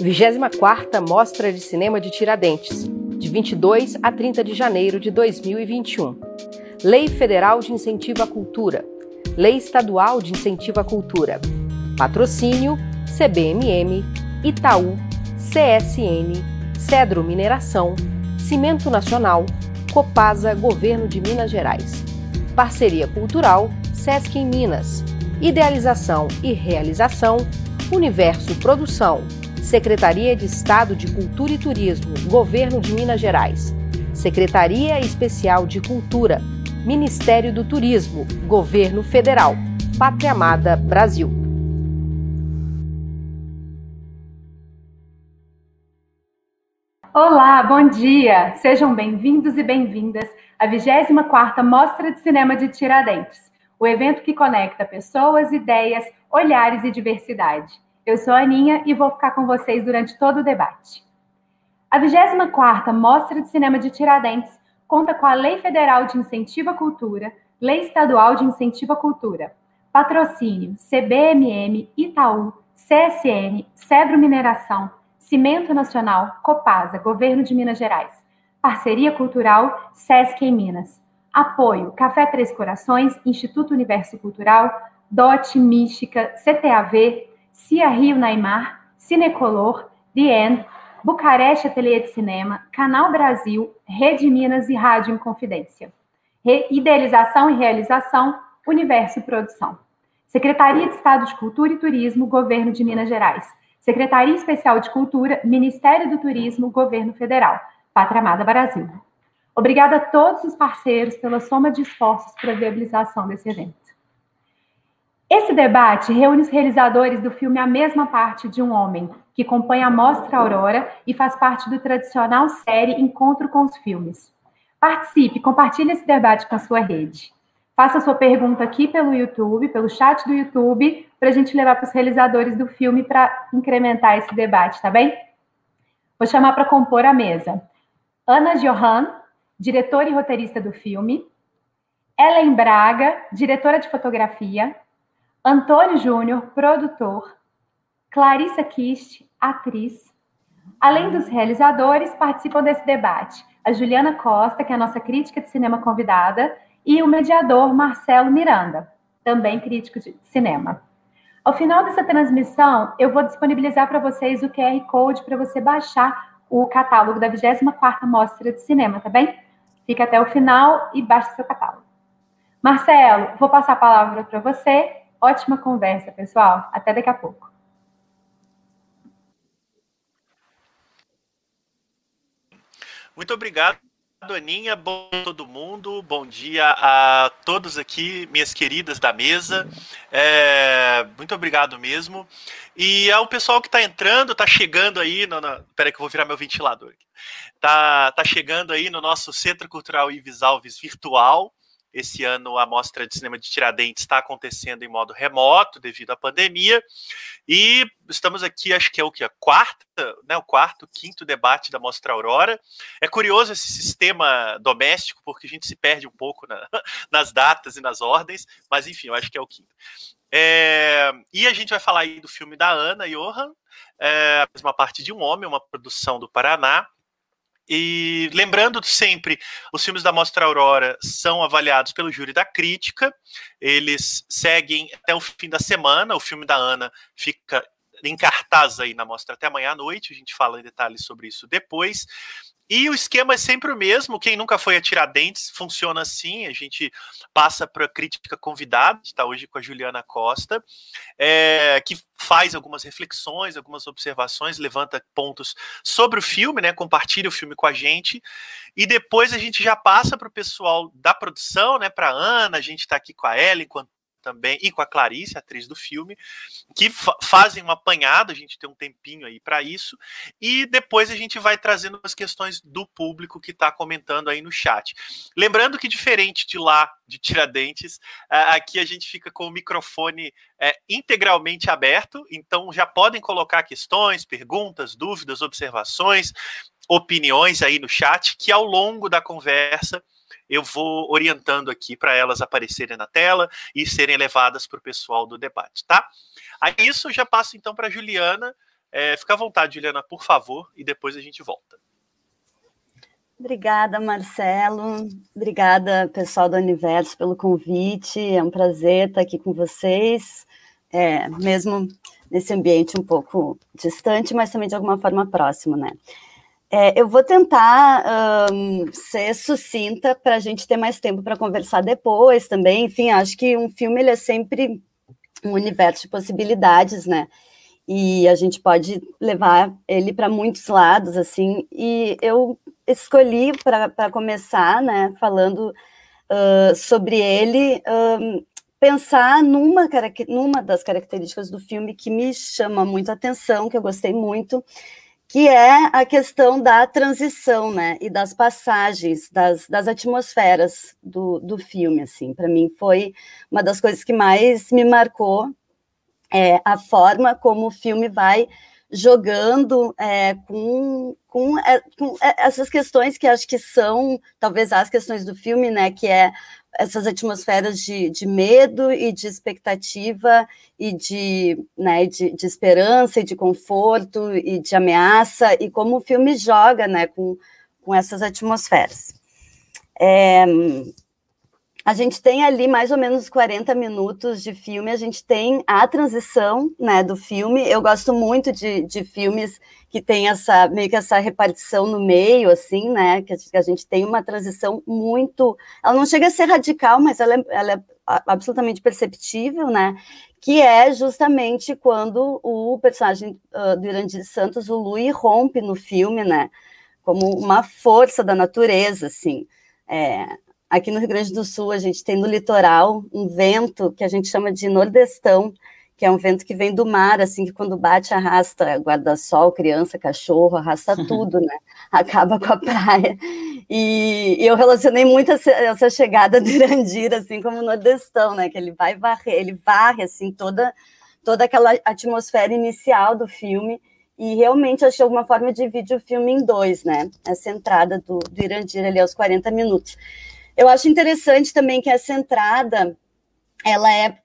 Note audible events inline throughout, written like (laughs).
24ª Mostra de Cinema de Tiradentes, de 22 a 30 de janeiro de 2021. Lei Federal de Incentivo à Cultura. Lei Estadual de Incentivo à Cultura. Patrocínio CBMM, Itaú, CSN, Cedro Mineração, Cimento Nacional, Copasa Governo de Minas Gerais. Parceria Cultural Sesc em Minas. Idealização e realização Universo Produção Secretaria de Estado de Cultura e Turismo, Governo de Minas Gerais. Secretaria Especial de Cultura, Ministério do Turismo, Governo Federal. Pátria Amada, Brasil. Olá, bom dia! Sejam bem-vindos e bem-vindas à 24ª Mostra de Cinema de Tiradentes, o evento que conecta pessoas, ideias, olhares e diversidade. Eu sou a Aninha e vou ficar com vocês durante todo o debate. A 24ª Mostra de Cinema de Tiradentes conta com a Lei Federal de Incentivo à Cultura, Lei Estadual de Incentivo à Cultura, patrocínio CBMM, Itaú, CSN, Cedro Mineração, Cimento Nacional, Copasa, Governo de Minas Gerais, Parceria Cultural, Sesc em Minas, apoio Café Três Corações, Instituto Universo Cultural, DOT Mística, CTAV, Cia Rio Naimar, Cinecolor, The End, Bucareste Ateliê de Cinema, Canal Brasil, Rede Minas e Rádio Inconfidência. Re Idealização e realização, Universo Produção. Secretaria de Estado de Cultura e Turismo, Governo de Minas Gerais. Secretaria Especial de Cultura, Ministério do Turismo, Governo Federal. Pátria Amada Brasil. Obrigada a todos os parceiros pela soma de esforços para a viabilização desse evento. Esse debate reúne os realizadores do filme A Mesma Parte de um Homem, que compõe a Mostra Aurora e faz parte do tradicional série Encontro com os Filmes. Participe, compartilhe esse debate com a sua rede. Faça sua pergunta aqui pelo YouTube, pelo chat do YouTube, para a gente levar para os realizadores do filme para incrementar esse debate, tá bem? Vou chamar para compor a mesa. Ana Johan, diretora e roteirista do filme. Ellen Braga, diretora de fotografia. Antônio Júnior, produtor, Clarissa Kist, atriz. Além dos realizadores, participam desse debate a Juliana Costa, que é a nossa crítica de cinema convidada, e o mediador Marcelo Miranda, também crítico de cinema. Ao final dessa transmissão, eu vou disponibilizar para vocês o QR Code para você baixar o catálogo da 24ª Mostra de Cinema, tá bem? Fica até o final e baixe seu catálogo. Marcelo, vou passar a palavra para você Ótima conversa, pessoal. Até daqui a pouco. Muito obrigado. Aninha, bom dia a todo mundo, bom dia a todos aqui, minhas queridas da mesa, é, muito obrigado mesmo. E ao pessoal que está entrando, está chegando aí, no, no, que eu vou virar meu ventilador aqui, tá, tá chegando aí no nosso Centro Cultural Ives Alves virtual, esse ano a Mostra de Cinema de Tiradentes está acontecendo em modo remoto devido à pandemia. E estamos aqui, acho que é o que? A quarta, né? O quarto, quinto debate da Mostra Aurora. É curioso esse sistema doméstico, porque a gente se perde um pouco na, (laughs) nas datas e nas ordens, mas enfim, eu acho que é o quinto. É, e a gente vai falar aí do filme da Ana Johan, é, a mesma parte de um homem, uma produção do Paraná. E lembrando sempre, os filmes da Mostra Aurora são avaliados pelo júri da crítica. Eles seguem até o fim da semana. O filme da Ana fica em cartaz aí na mostra até amanhã à noite. A gente fala em detalhes sobre isso depois. E o esquema é sempre o mesmo. Quem nunca foi a Tiradentes funciona assim. A gente passa para a crítica convidada, está hoje com a Juliana Costa, é, que faz algumas reflexões, algumas observações, levanta pontos sobre o filme, né? Compartilha o filme com a gente. E depois a gente já passa para o pessoal da produção, né? Para Ana, a gente está aqui com a Ellen, enquanto também, e com a Clarice, atriz do filme, que fa fazem um apanhado, a gente tem um tempinho aí para isso, e depois a gente vai trazendo as questões do público que está comentando aí no chat. Lembrando que, diferente de lá, de Tiradentes, aqui a gente fica com o microfone é, integralmente aberto, então já podem colocar questões, perguntas, dúvidas, observações, opiniões aí no chat, que ao longo da conversa eu vou orientando aqui para elas aparecerem na tela e serem levadas para o pessoal do debate, tá? Aí isso eu já passo então para Juliana É, fica à vontade, Juliana, por favor, e depois a gente volta. Obrigada, Marcelo. Obrigada, pessoal do Universo, pelo convite. É um prazer estar aqui com vocês, é, mesmo nesse ambiente um pouco distante, mas também de alguma forma próximo, né? É, eu vou tentar um, ser sucinta para a gente ter mais tempo para conversar depois também. Enfim, acho que um filme ele é sempre um universo de possibilidades, né? E a gente pode levar ele para muitos lados, assim. E eu escolhi para começar, né, falando uh, sobre ele, uh, pensar numa, numa das características do filme que me chama muito a atenção, que eu gostei muito, que é a questão da transição, né, e das passagens, das, das atmosferas do, do filme, assim, para mim foi uma das coisas que mais me marcou, é, a forma como o filme vai jogando é, com, com, é, com, é, essas questões que acho que são, talvez, as questões do filme, né, que é essas atmosferas de, de medo e de expectativa e de, né, de, de esperança e de conforto e de ameaça, e como o filme joga né, com, com essas atmosferas. É, a gente tem ali mais ou menos 40 minutos de filme, a gente tem a transição né, do filme. Eu gosto muito de, de filmes que tem essa meio que essa repartição no meio, assim, né? Que a gente tem uma transição muito. Ela não chega a ser radical, mas ela é, ela é absolutamente perceptível, né? Que é justamente quando o personagem uh, do Irandir Santos, o Louis, rompe no filme, né? Como uma força da natureza, assim. É, Aqui no Rio Grande do Sul, a gente tem no litoral um vento que a gente chama de nordestão, que é um vento que vem do mar, assim, que quando bate arrasta guarda-sol, criança, cachorro, arrasta (laughs) tudo, né? Acaba com a praia. E, e eu relacionei muito essa, essa, chegada do Irandir, assim, como nordestão, né? Que ele vai varrer, ele varre, assim, toda, toda aquela atmosfera inicial do filme. E realmente achei alguma forma de dividir o filme em dois, né? Essa entrada do, do Irandir ali aos 40 minutos. Eu acho interessante também que essa entrada, ela é,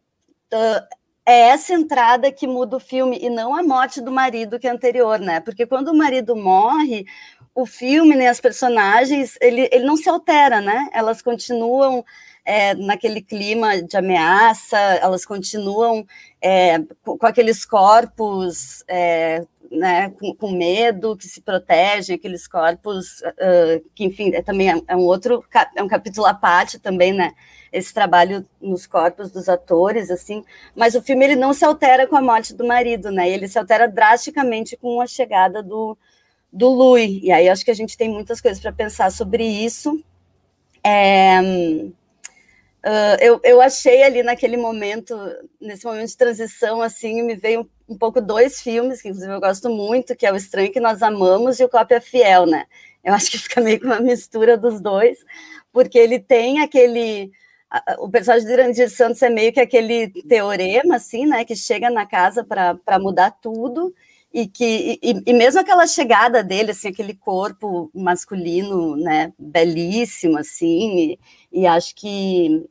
é essa entrada que muda o filme e não a morte do marido que é anterior, né? Porque quando o marido morre, o filme, né, as personagens, ele, ele não se altera, né? Elas continuam é, naquele clima de ameaça, elas continuam é, com, com, aqueles corpos é, né, com, com, medo, que se protegem, aqueles corpos, uh, que, enfim, é, também é, é, um outro, é um capítulo à parte também, né, esse trabalho nos corpos dos atores, assim, mas o filme, ele não se altera com a morte do marido, né, ele se altera drasticamente com a chegada do, do Louis, e aí acho que a gente tem muitas coisas para pensar sobre isso, é... Uh, eu, eu achei ali naquele momento, nesse momento de transição, assim, me veio um pouco dois filmes, que inclusive eu gosto muito, que é O Estranho que Nós Amamos e O Cópia Fiel, né? Eu acho que fica meio que uma mistura dos dois, porque ele tem aquele. O personagem de Irandir Santos é meio que aquele teorema, assim, né? Que chega na casa para mudar tudo, e que e, e, mesmo aquela chegada dele, assim, aquele corpo masculino, né? Belíssimo, assim, e, e acho que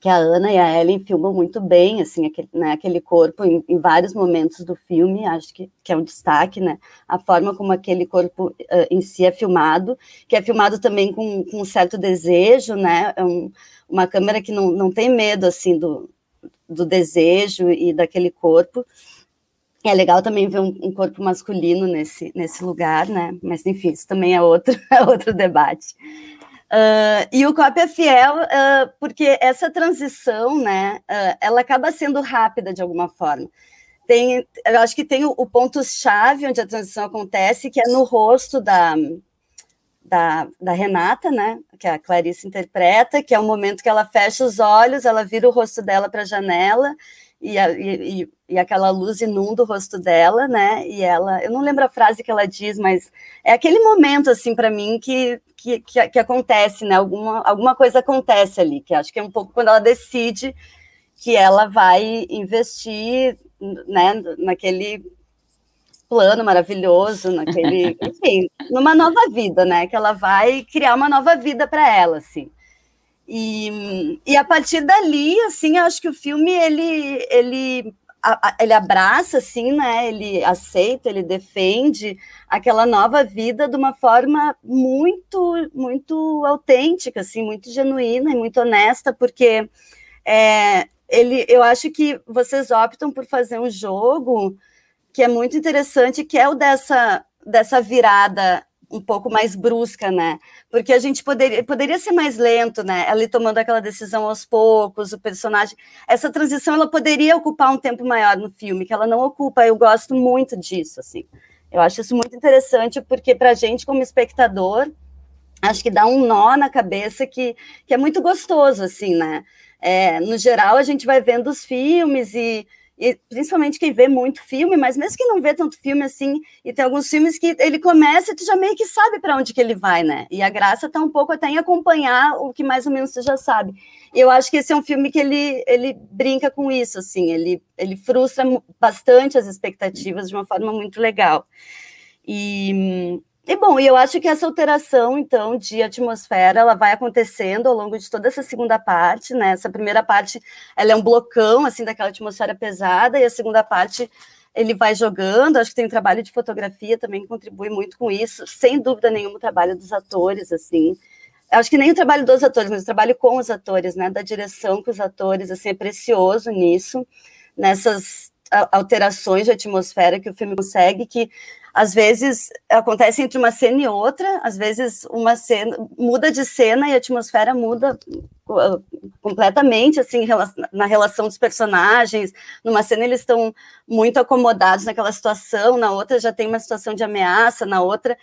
que a Ana e a Ellen filmam muito bem, assim, aquele, né, aquele corpo em, em, vários momentos do filme, acho que, que é um destaque, né, a forma como aquele corpo uh, em si é filmado, que é filmado também com, com um certo desejo, né, é um, uma câmera que não, não tem medo, assim, do, do desejo e daquele corpo, é legal também ver um, um, corpo masculino nesse, nesse lugar, né? Mas enfim, isso também é outro, (laughs) é outro debate. Uh, e o COP é fiel uh, porque essa transição, né, uh, ela acaba sendo rápida de alguma forma. Tem, eu acho que tem o, o ponto-chave onde a transição acontece, que é no rosto da, da, da, Renata, né, que a Clarice interpreta, que é o momento que ela fecha os olhos, ela vira o rosto dela para a janela, e, a, e, e, aquela luz inunda o rosto dela, né? E ela, eu não lembro a frase que ela diz, mas é aquele momento assim para mim que, que, que, que, acontece, né? Alguma, alguma coisa acontece ali, que acho que é um pouco quando ela decide que ela vai investir, né? Naquele plano maravilhoso, naquele, (laughs) enfim, numa nova vida, né? Que ela vai criar uma nova vida para ela, assim. E, e a partir dali, assim, eu acho que o filme ele, ele a, ele abraça, assim, né? Ele aceita, ele defende aquela nova vida de uma forma muito, muito autêntica, assim, muito genuína e muito honesta, porque é, ele, eu acho que vocês optam por fazer um jogo que é muito interessante, que é o dessa, dessa virada um pouco mais brusca, né? Porque a gente poderia, poderia ser mais lento, né? Ela tomando aquela decisão aos poucos, o personagem. Essa transição ela poderia ocupar um tempo maior no filme, que ela não ocupa. Eu gosto muito disso, assim. Eu acho isso muito interessante, porque para a gente, como espectador, acho que dá um nó na cabeça que, que é muito gostoso, assim, né? É, no geral, a gente vai vendo os filmes e e principalmente quem vê muito filme, mas mesmo quem não vê tanto filme assim, e tem alguns filmes que ele começa e tu já meio que sabe para onde que ele vai, né? E a graça está um pouco até em acompanhar o que mais ou menos você já sabe. Eu acho que esse é um filme que ele, ele brinca com isso, assim, ele, ele frustra bastante as expectativas de uma forma muito legal. E, e bom, eu acho que essa alteração, então, de atmosfera, ela vai acontecendo ao longo de toda essa segunda parte, né? Essa primeira parte, ela é um blocão, assim, daquela atmosfera pesada, e a segunda parte, ele vai jogando, acho que tem um trabalho de fotografia também que contribui muito com isso, sem dúvida nenhuma o trabalho dos atores, assim, acho que nem o trabalho dos atores, mas o trabalho com os atores, né, da direção com os atores, assim, é precioso nisso, nessas alterações de atmosfera que o filme consegue, que às vezes acontece entre uma cena e outra, às vezes uma cena muda de cena e a atmosfera muda uh, completamente assim na relação dos personagens. Numa cena eles estão muito acomodados naquela situação, na outra já tem uma situação de ameaça, na outra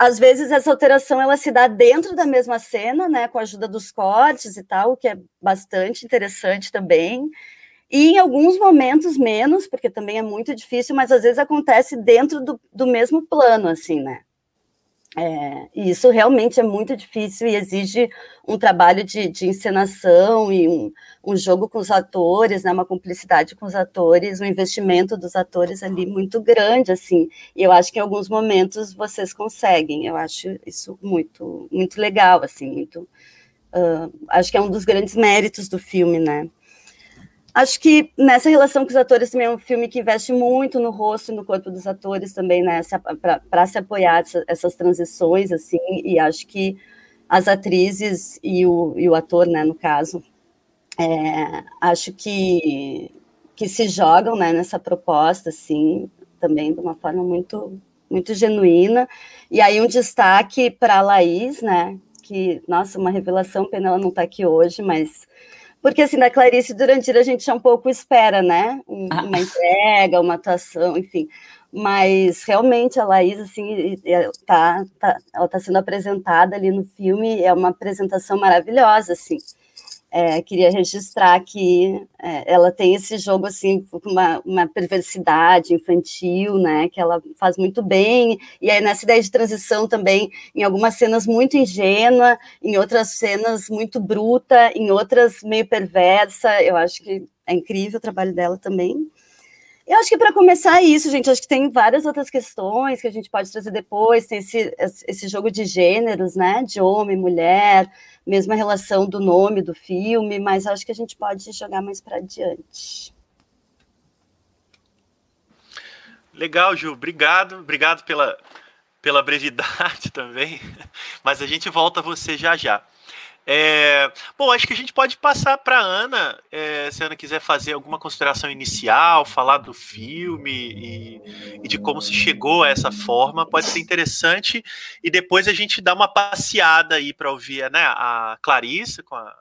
às vezes essa alteração ela se dá dentro da mesma cena, né, com a ajuda dos cortes e tal, o que é bastante interessante também. E em alguns momentos menos, porque também é muito difícil, mas às vezes acontece dentro do, do mesmo plano, assim, né? É, e isso realmente é muito difícil e exige um trabalho de, de encenação e um, um, jogo com os atores, né, uma cumplicidade com os atores, um investimento dos atores ali muito grande, assim. E eu acho que em alguns momentos vocês conseguem. Eu acho isso muito, muito legal, assim, muito. Uh, acho que é um dos grandes méritos do filme, né? Acho que nessa relação com os atores também é um filme que investe muito no rosto e no corpo dos atores também, né, para se apoiar essa, essas transições, assim, e acho que as atrizes e o, e o ator, né, no caso, é, acho que, que se jogam, né, nessa proposta, assim, também de uma forma muito, muito genuína, e aí um destaque para a Laís, né, que, nossa, uma revelação, pena ela não está aqui hoje, mas porque, assim, da Clarice Durante a gente já um pouco espera, né? Ah. Uma entrega, uma atuação, enfim. Mas, realmente, a Laís, assim, tá, tá, ela está sendo apresentada ali no filme, é uma apresentação maravilhosa, assim. É, queria registrar que é, ela tem esse jogo assim uma, uma perversidade infantil, né, que ela faz muito bem e aí nessa ideia de transição também em algumas cenas muito ingênua, em outras cenas muito bruta, em outras meio perversa. Eu acho que é incrível o trabalho dela também. Eu acho que para começar é isso, gente, acho que tem várias outras questões que a gente pode trazer depois, tem esse, esse jogo de gêneros, né, de homem, mulher, mesma relação do nome do filme, mas acho que a gente pode jogar mais para adiante. Legal, Ju, obrigado, obrigado pela, pela brevidade (laughs) também, mas a gente volta a você já já. É, bom, acho que a gente pode passar para a Ana, é, se a Ana quiser fazer alguma consideração inicial, falar do filme e, e, de como se chegou a essa forma, pode ser interessante. E depois a gente dá uma passeada aí para ouvir né, a Clarissa com a,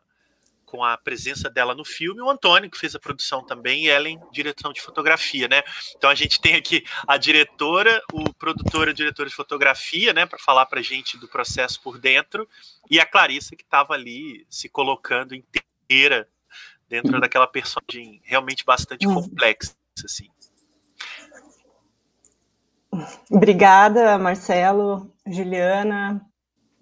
com a presença dela no filme, o Antônio, que fez a produção também, e Ellen, direção de fotografia, né? Então a gente tem aqui a diretora, o produtor e a diretora de fotografia, né, para falar para a gente do processo por dentro, e a Clarissa, que estava ali se colocando inteira dentro uhum. daquela personagem realmente bastante uhum. complexa, assim. Obrigada, Marcelo, Juliana,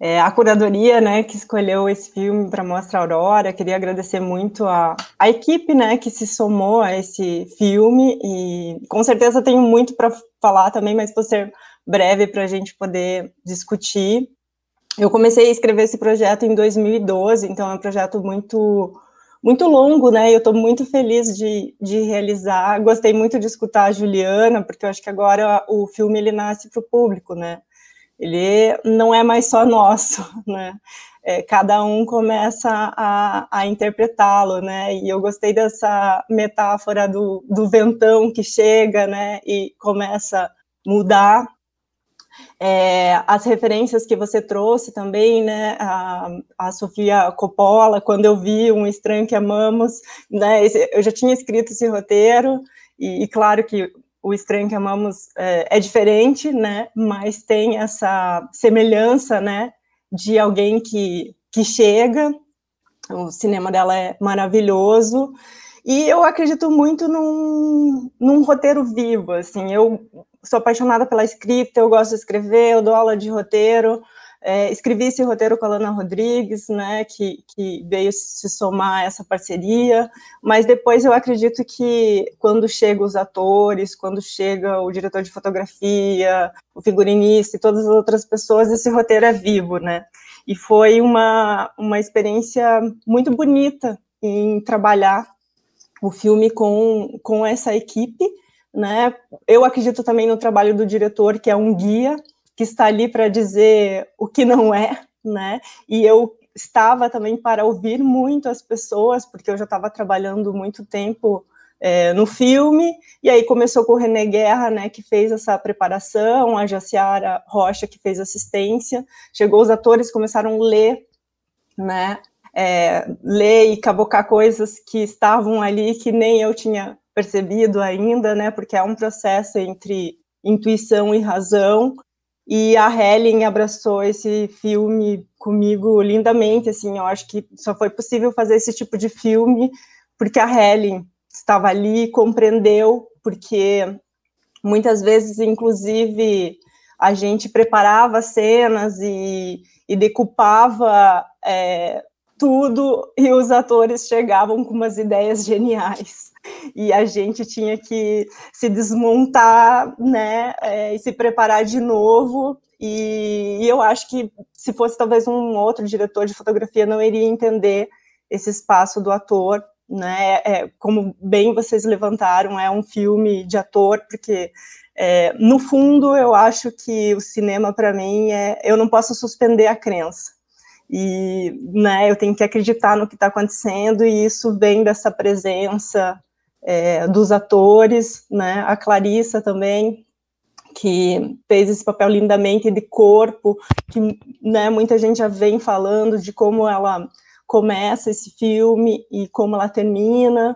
é, a curadoria, né, que escolheu esse filme para mostrar Aurora. Queria agradecer muito a, a equipe, né, que se somou a esse filme e com certeza tenho muito para falar também, mas vou ser breve para a gente poder discutir. Eu comecei a escrever esse projeto em 2012, então é um projeto muito muito longo, né? Eu estou muito feliz de, de realizar. Gostei muito de escutar a Juliana, porque eu acho que agora o filme ele nasce para o público, né? Ele não é mais só nosso, (laughs) né? É, cada um começa a, a interpretá-lo, né? E eu gostei dessa metáfora do, do ventão que chega, né? E começa a mudar é, as referências que você trouxe também, né, a, a, Sofia Coppola, quando eu vi Um Estranho que Amamos, né, eu já tinha escrito esse roteiro, e, e claro que O Estranho que Amamos é, é, diferente, né, mas tem essa semelhança, né, de alguém que, que chega, o cinema dela é maravilhoso, e eu acredito muito num, num roteiro vivo, assim, eu sou apaixonada pela escrita, eu gosto de escrever, eu dou aula de roteiro, é, escrevi esse roteiro com a Lana Rodrigues, né, que, que veio se somar a essa parceria, mas depois eu acredito que quando chegam os atores, quando chega o diretor de fotografia, o figurinista e todas as outras pessoas, esse roteiro é vivo, né, e foi uma, uma experiência muito bonita em trabalhar o filme com, com essa equipe, né? Eu acredito também no trabalho do diretor, que é um guia, que está ali para dizer o que não é, né? E eu estava também para ouvir muito as pessoas, porque eu já estava trabalhando muito tempo é, no filme, e aí começou com o René Guerra, né, que fez essa preparação, a Jaciara Rocha, que fez assistência, chegou os atores, começaram a ler, né, é, ler e cavocar coisas que estavam ali que nem eu tinha percebido ainda, né? Porque é um processo entre intuição e razão. E a Helen abraçou esse filme comigo lindamente, assim, eu acho que só foi possível fazer esse tipo de filme porque a Helen estava ali, compreendeu, porque muitas vezes, inclusive, a gente preparava cenas e, e decupava é, tudo e os atores chegavam com umas ideias geniais e a gente tinha que se desmontar, né, é, e se preparar de novo. E, e, eu acho que se fosse talvez um outro diretor de fotografia não iria entender esse espaço do ator, né? É, como bem vocês levantaram, é um filme de ator, porque é, no fundo eu acho que o cinema para mim é, eu não posso suspender a crença e né, eu tenho que acreditar no que está acontecendo, e isso vem dessa presença é, dos atores, né, a Clarissa também, que fez esse papel lindamente de corpo, que né, muita gente já vem falando de como ela começa esse filme e como ela termina.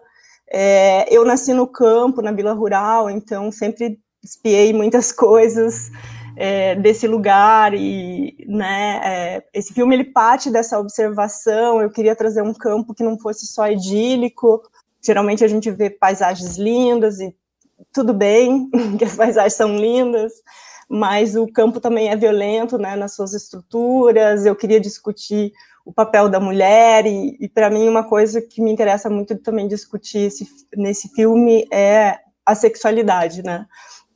É, eu nasci no campo, na Vila Rural, então sempre espiei muitas (laughs) coisas, é, desse lugar e né, é, esse filme ele parte dessa observação. Eu queria trazer um campo que não fosse só idílico. Geralmente a gente vê paisagens lindas e tudo bem (laughs) que as paisagens são lindas, mas o campo também é violento, né, nas suas estruturas. Eu queria discutir o papel da mulher e, e para mim uma coisa que me interessa muito também discutir esse, nesse filme é a sexualidade, né?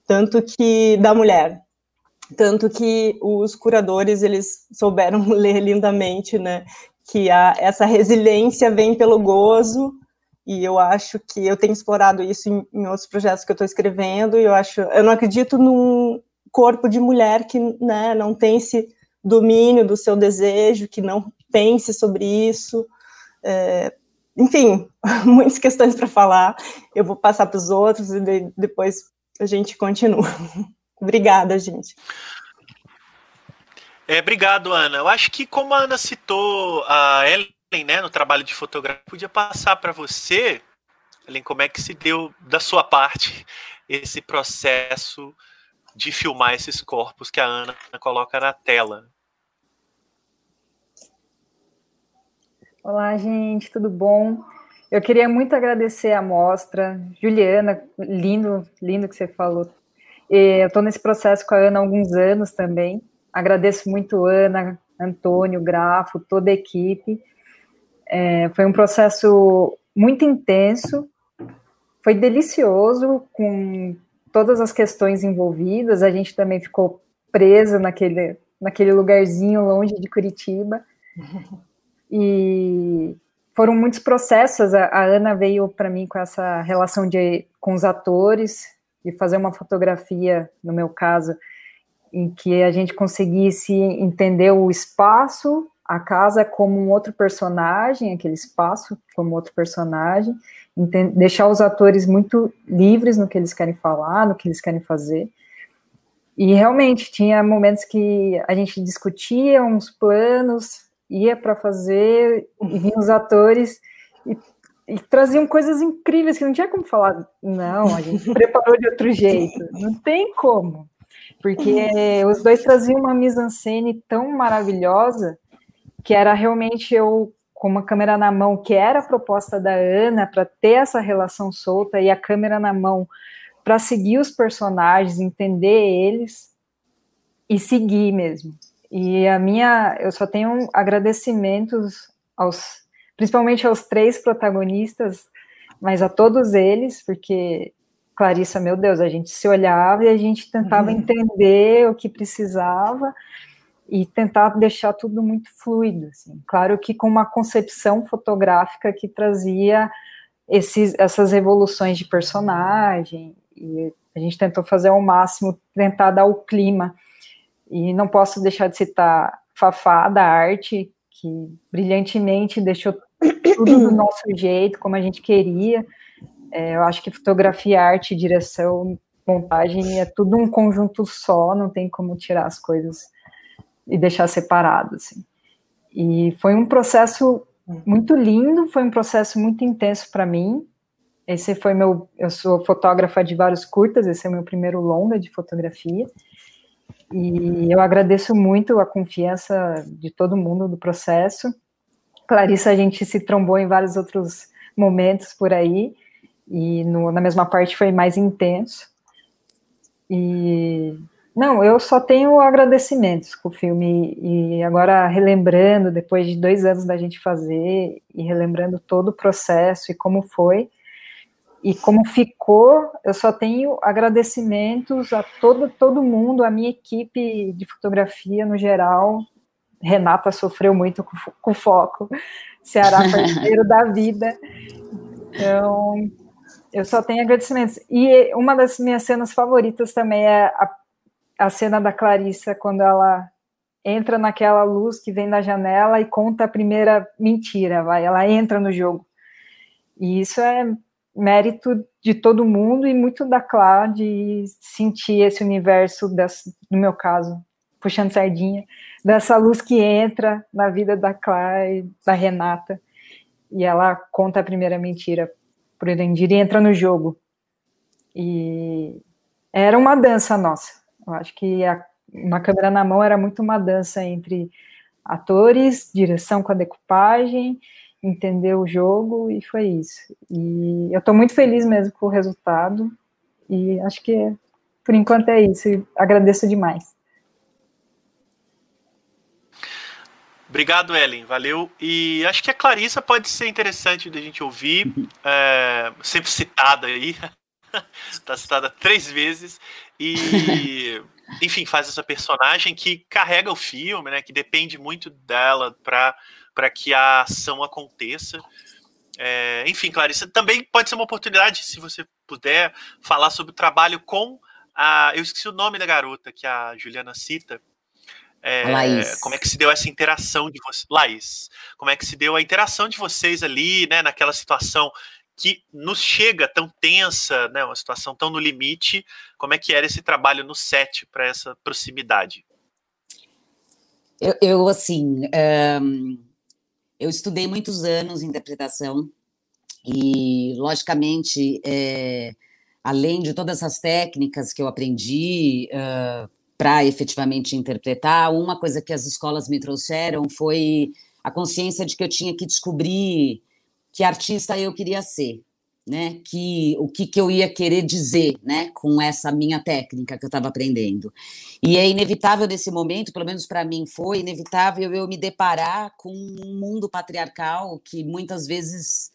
Tanto que da mulher, tanto que os curadores eles souberam (laughs) ler lindamente, né, que a, essa resiliência vem pelo gozo e eu acho que eu tenho explorado isso em, em outros projetos que eu estou escrevendo e eu acho eu não acredito num corpo de mulher que né, não tem esse domínio do seu desejo, que não pense sobre isso. É, enfim, (laughs) muitas questões para falar. Eu vou passar para os outros e de, depois a gente continua. (laughs) Obrigada, gente. É, obrigado, Ana. Eu acho que como a Ana citou a Ellen, né, no trabalho de fotografia, podia passar para você, Ellen, como é que se deu da sua parte esse processo de filmar esses corpos que a Ana coloca na tela. Olá, gente, tudo bom? Eu queria muito agradecer a mostra. Juliana, lindo, lindo que você falou eu estou nesse processo com a Ana há alguns anos também. Agradeço muito Ana, Antônio, Grafo, toda a equipe. É, foi um processo muito intenso, foi delicioso com todas as questões envolvidas. A gente também ficou presa naquele, naquele lugarzinho longe de Curitiba. E foram muitos processos. A, a Ana veio para mim com essa relação de com os atores e fazer uma fotografia, no meu caso, em que a gente conseguisse entender o espaço, a casa como um outro personagem, aquele espaço como outro personagem, deixar os atores muito livres no que eles querem falar, no que eles querem fazer. E realmente tinha momentos que a gente discutia uns planos, ia para fazer, e vinham os atores e, e, traziam coisas incríveis que não tinha como falar, não, a gente preparou de outro jeito, não tem como. Porque os dois traziam uma mise-en-scène tão maravilhosa que era realmente eu com uma câmera na mão, que era a proposta da Ana para ter essa relação solta e a câmera na mão para seguir os personagens, entender eles e seguir mesmo. E a minha, eu só tenho agradecimentos aos, principalmente aos três protagonistas, mas a todos eles, porque Clarissa, meu Deus, a gente se olhava e a gente tentava uhum. entender o que precisava e tentar deixar tudo muito fluido. Assim. Claro que com uma concepção fotográfica que trazia esses, essas evoluções de personagem, e a gente tentou fazer ao máximo, tentar dar o clima. E não posso deixar de citar Fafá, da arte, que brilhantemente deixou tudo do (coughs) nosso jeito, como a gente queria. É, eu acho que fotografia, arte, direção, montagem é tudo um conjunto só, não tem como tirar as coisas e deixar separado, assim. E foi um processo muito lindo, foi um processo muito intenso para mim. Esse foi meu, eu sou fotógrafa de vários curtas, esse é meu primeiro longa de fotografia. E eu agradeço muito a confiança de todo mundo do processo. Clarissa, a gente se trombou em vários outros momentos por aí, e no, na mesma parte foi mais intenso. E não, eu só tenho agradecimentos com o filme, e agora relembrando, depois de dois anos da gente fazer, e relembrando todo o processo e como foi, e como ficou, eu só tenho agradecimentos a todo, todo mundo, a minha equipe de fotografia no geral. Renata sofreu muito com, com foco, Ceará parceiro da vida. Então, eu só tenho agradecimentos. E uma das minhas cenas favoritas também é a a cena da Clarissa quando ela entra naquela luz que vem da janela e conta a primeira mentira, vai, ela entra no jogo. E isso é mérito de todo mundo e muito da Clara de sentir esse universo, desse, no meu caso, puxando sardinha, dessa luz que entra na vida da Clara e da Renata, e ela conta a primeira mentira por Erendir e entra no jogo. E era uma dança nossa, eu acho que a, uma câmera na mão era muito uma dança entre atores, direção com a decupagem, entender o jogo e foi isso. E eu estou muito feliz mesmo com o resultado e acho que por enquanto é isso. E agradeço demais. Obrigado, Ellen. Valeu. E acho que a Clarissa pode ser interessante de a gente ouvir, é, sempre citada aí. Está (laughs) citada três vezes. E, (laughs) enfim, faz essa personagem que carrega o filme, né? Que depende muito dela para que a ação aconteça. É, enfim, Clarissa, também pode ser uma oportunidade, se você puder, falar sobre o trabalho com a. Eu esqueci o nome da garota que a Juliana cita. É, Laís. Como é que se deu essa interação de vocês? Laís, como é que se deu a interação de vocês ali, né, naquela situação que nos chega tão tensa, né, uma situação tão no limite, como é que era esse trabalho no set para essa proximidade? Eu, eu assim, um, eu estudei muitos anos interpretação e, logicamente, é, além de todas essas técnicas que eu aprendi uh, para efetivamente interpretar, uma coisa que as escolas me trouxeram foi a consciência de que eu tinha que descobrir que artista eu queria ser, né? Que o que, que eu ia querer dizer, né? Com essa minha técnica que eu estava aprendendo. E é inevitável nesse momento, pelo menos para mim foi inevitável eu me deparar com um mundo patriarcal que muitas vezes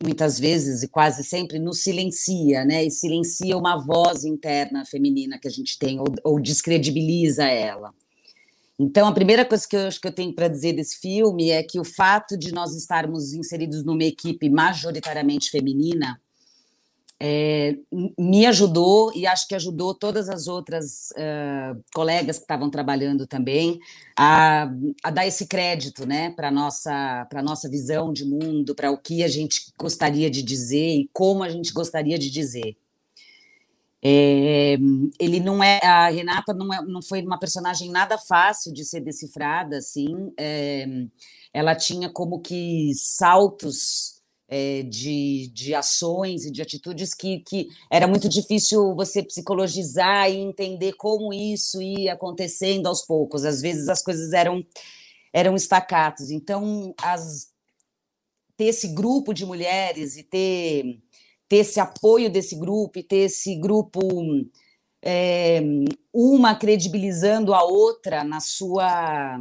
muitas vezes e quase sempre nos silencia, né? E silencia uma voz interna feminina que a gente tem ou, ou descredibiliza ela. Então, a primeira coisa que eu acho que eu tenho para dizer desse filme é que o fato de nós estarmos inseridos numa equipe majoritariamente feminina é, me ajudou e acho que ajudou todas as outras uh, colegas que estavam trabalhando também a, a dar esse crédito né, para a nossa, nossa visão de mundo, para o que a gente gostaria de dizer e como a gente gostaria de dizer. É, ele não é a Renata não, é, não foi uma personagem nada fácil de ser decifrada assim é, ela tinha como que saltos é, de, de ações e de atitudes que, que era muito difícil você psicologizar e entender como isso ia acontecendo aos poucos. Às vezes as coisas eram eram estacatos. Então as ter esse grupo de mulheres e ter ter esse apoio desse grupo e ter esse grupo é, uma credibilizando a outra na sua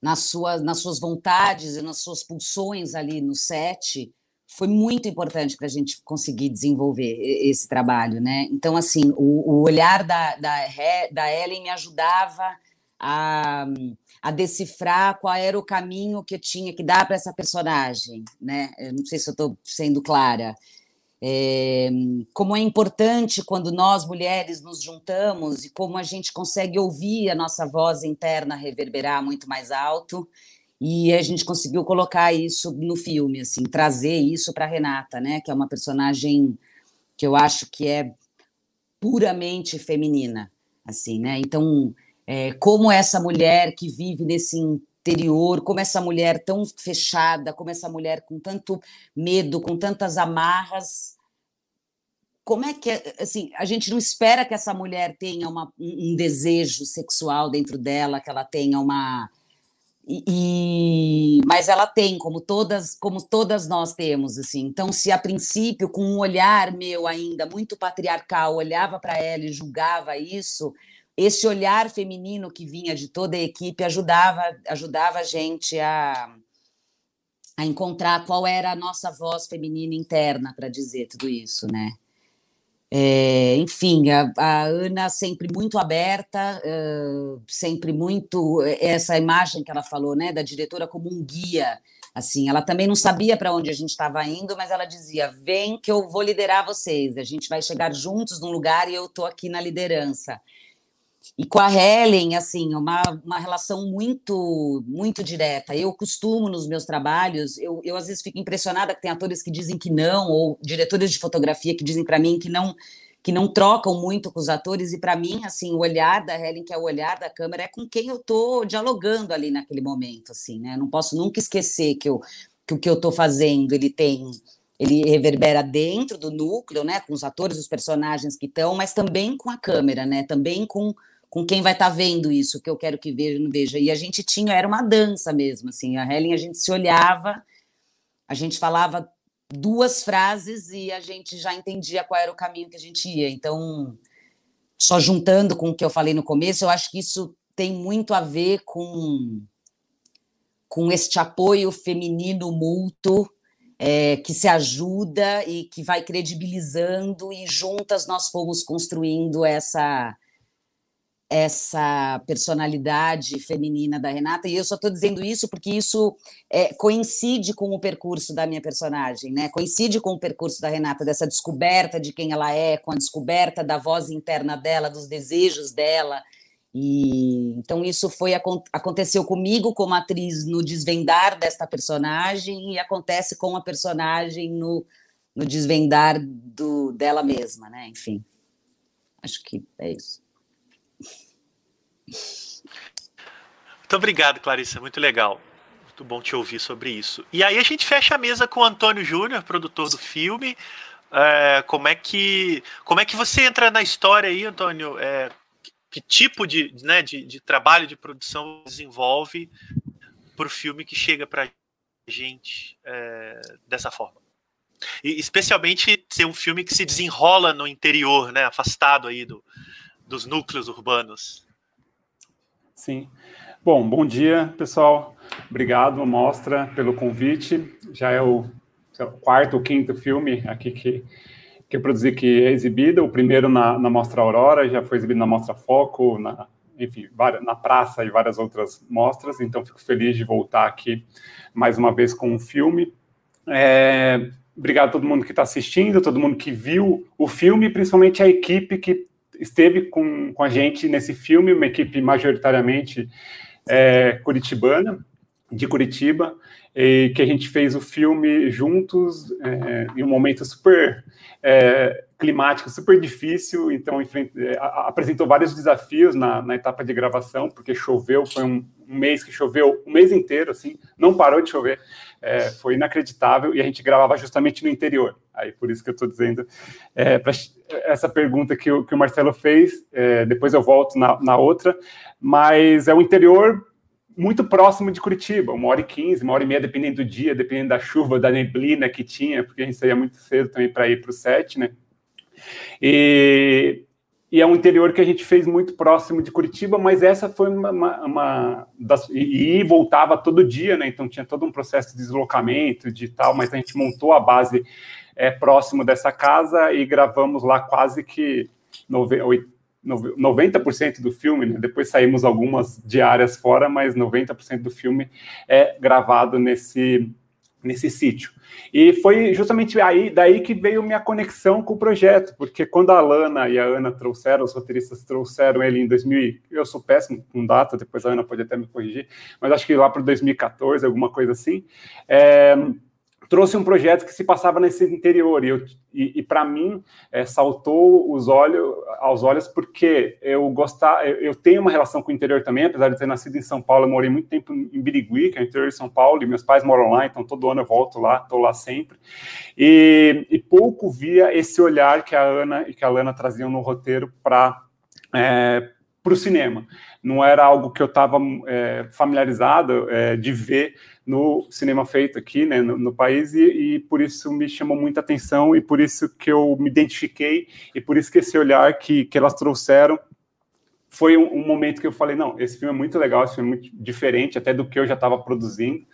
nas suas nas suas vontades e nas suas pulsões ali no set foi muito importante para a gente conseguir desenvolver esse trabalho, né? Então, assim, o, o olhar da, da, da Ellen me ajudava a, a decifrar qual era o caminho que eu tinha que dar para essa personagem, né? Eu não sei se eu estou sendo clara. É, como é importante quando nós mulheres nos juntamos e como a gente consegue ouvir a nossa voz interna reverberar muito mais alto. E a gente conseguiu colocar isso no filme assim trazer isso para Renata né que é uma personagem que eu acho que é puramente feminina assim né. Então é, como essa mulher que vive nesse interior, como essa mulher tão fechada, como essa mulher com tanto medo, com tantas amarras. Como é que é, assim, a gente não espera que essa mulher tenha uma, um desejo sexual dentro dela, que ela tenha uma e, e, mas ela tem, como todas, como todas nós temos, assim. Então, se a princípio, com um olhar meu ainda muito patriarcal, olhava para ela e julgava isso, esse olhar feminino que vinha de toda a equipe ajudava, ajudava a gente a, a encontrar qual era a nossa voz feminina interna para dizer tudo isso, né? É, enfim, a, a, Ana sempre muito aberta, uh, sempre muito essa imagem que ela falou, né, da diretora como um guia. Assim, ela também não sabia para onde a gente estava indo, mas ela dizia: "Vem que eu vou liderar vocês. A gente vai chegar juntos num lugar e eu estou aqui na liderança." E com a Helen, assim, uma, uma relação muito, muito direta. Eu costumo, nos meus trabalhos, eu, eu às vezes fico impressionada que tem atores que dizem que não, ou diretores de fotografia que dizem para mim que não que não trocam muito com os atores, e para mim, assim, o olhar da Helen, que é o olhar da câmera, é com quem eu estou dialogando ali naquele momento, assim, né? Não posso nunca esquecer que, eu, que o que eu estou fazendo, ele tem ele reverbera dentro do núcleo, né, com os atores, os personagens que estão, mas também com a câmera, né, também com com quem vai estar tá vendo isso, que eu quero que veja não veja. E a gente tinha, era uma dança mesmo, assim, a Helen, a gente se olhava, a gente falava duas frases e a gente já entendia qual era o caminho que a gente ia. Então, só juntando com o que eu falei no começo, eu acho que isso tem muito a ver com, com este apoio feminino mútuo, é, que se ajuda e que vai credibilizando, e juntas nós fomos construindo essa essa personalidade feminina da Renata, e eu só estou dizendo isso porque isso é, coincide com o percurso da minha personagem, né? Coincide com o percurso da Renata, dessa descoberta de quem ela é, com a descoberta da voz interna dela, dos desejos dela. E então isso foi aconteceu comigo como atriz no desvendar desta personagem e acontece com a personagem no, no desvendar do, dela mesma, né? Enfim, acho que é isso. Muito obrigado, Clarissa, muito legal. Muito bom te ouvir sobre isso. E aí a gente fecha a mesa com o Antônio Júnior, produtor do filme. É, como é que como é que você entra na história aí, Antônio? É, que tipo de, né, de, de, trabalho de produção desenvolve para o filme que chega para gente é, dessa forma? E especialmente ser um filme que se desenrola no interior, né, afastado aí do, dos núcleos urbanos. Sim. Bom, bom dia, pessoal. Obrigado, Mostra, pelo convite. Já é o, é o quarto ou quinto filme aqui que, que eu produzi, que é exibido. O primeiro na, na Mostra Aurora, já foi exibido na Mostra Foco, na, enfim, na praça e várias outras mostras, então fico feliz de voltar aqui mais uma vez com o um filme. É, obrigado a todo mundo que está assistindo, todo mundo que viu o filme, principalmente a equipe que esteve com, com a gente nesse filme, uma equipe majoritariamente é, curitibana, de Curitiba, e que a gente fez o filme juntos é, em um momento super é, climático, super difícil, então enfrent, é, apresentou vários desafios na, na, etapa de gravação, porque choveu, foi um, um, mês que choveu um mês inteiro, assim, não parou de chover, é, foi inacreditável, e a gente gravava justamente no interior, aí por isso que eu estou dizendo, é, essa pergunta que o, que o Marcelo fez, é, depois eu volto na, na outra, mas é o interior muito próximo de Curitiba, uma hora e quinze, uma hora e meia, dependendo do dia, dependendo da chuva, da neblina que tinha, porque a gente saía muito cedo também para ir para o set, né? E, e, é um interior que a gente fez muito próximo de Curitiba, mas essa foi uma, uma, uma das, e, e, voltava todo dia, né? Então tinha todo um processo de deslocamento, de tal, mas a gente montou a base é, próximo dessa casa e gravamos lá quase que 90% do filme, né? depois saímos algumas diárias fora, mas 90% do filme é gravado nesse, nesse sítio. E foi justamente aí daí que veio minha conexão com o projeto, porque quando a Lana e a Ana trouxeram, os roteiristas trouxeram ele em 2000, eu sou péssimo com data, depois a Ana pode até me corrigir, mas acho que lá para 2014, alguma coisa assim, é, trouxe um projeto que se passava nesse interior. E, e, e para mim é, saltou os olhos aos olhos porque eu gostar eu, eu, tenho uma relação com o interior também apesar de ter nascido em São Paulo. Eu morei muito tempo em Birigui que é o interior de São Paulo e meus pais moram lá então todo ano eu volto lá estou lá sempre. E, e, pouco via esse olhar que a Ana e que a Lana traziam no roteiro para é, para o cinema. Não era algo que eu estava é, familiarizado é, de ver no cinema feito aqui, né, no, no país, e, e, por isso me chamou muita atenção, e por isso que eu me identifiquei, e por isso que esse olhar que, que elas trouxeram foi um, um, momento que eu falei, não, esse filme é muito legal, esse filme é muito diferente até do que eu já estava produzindo,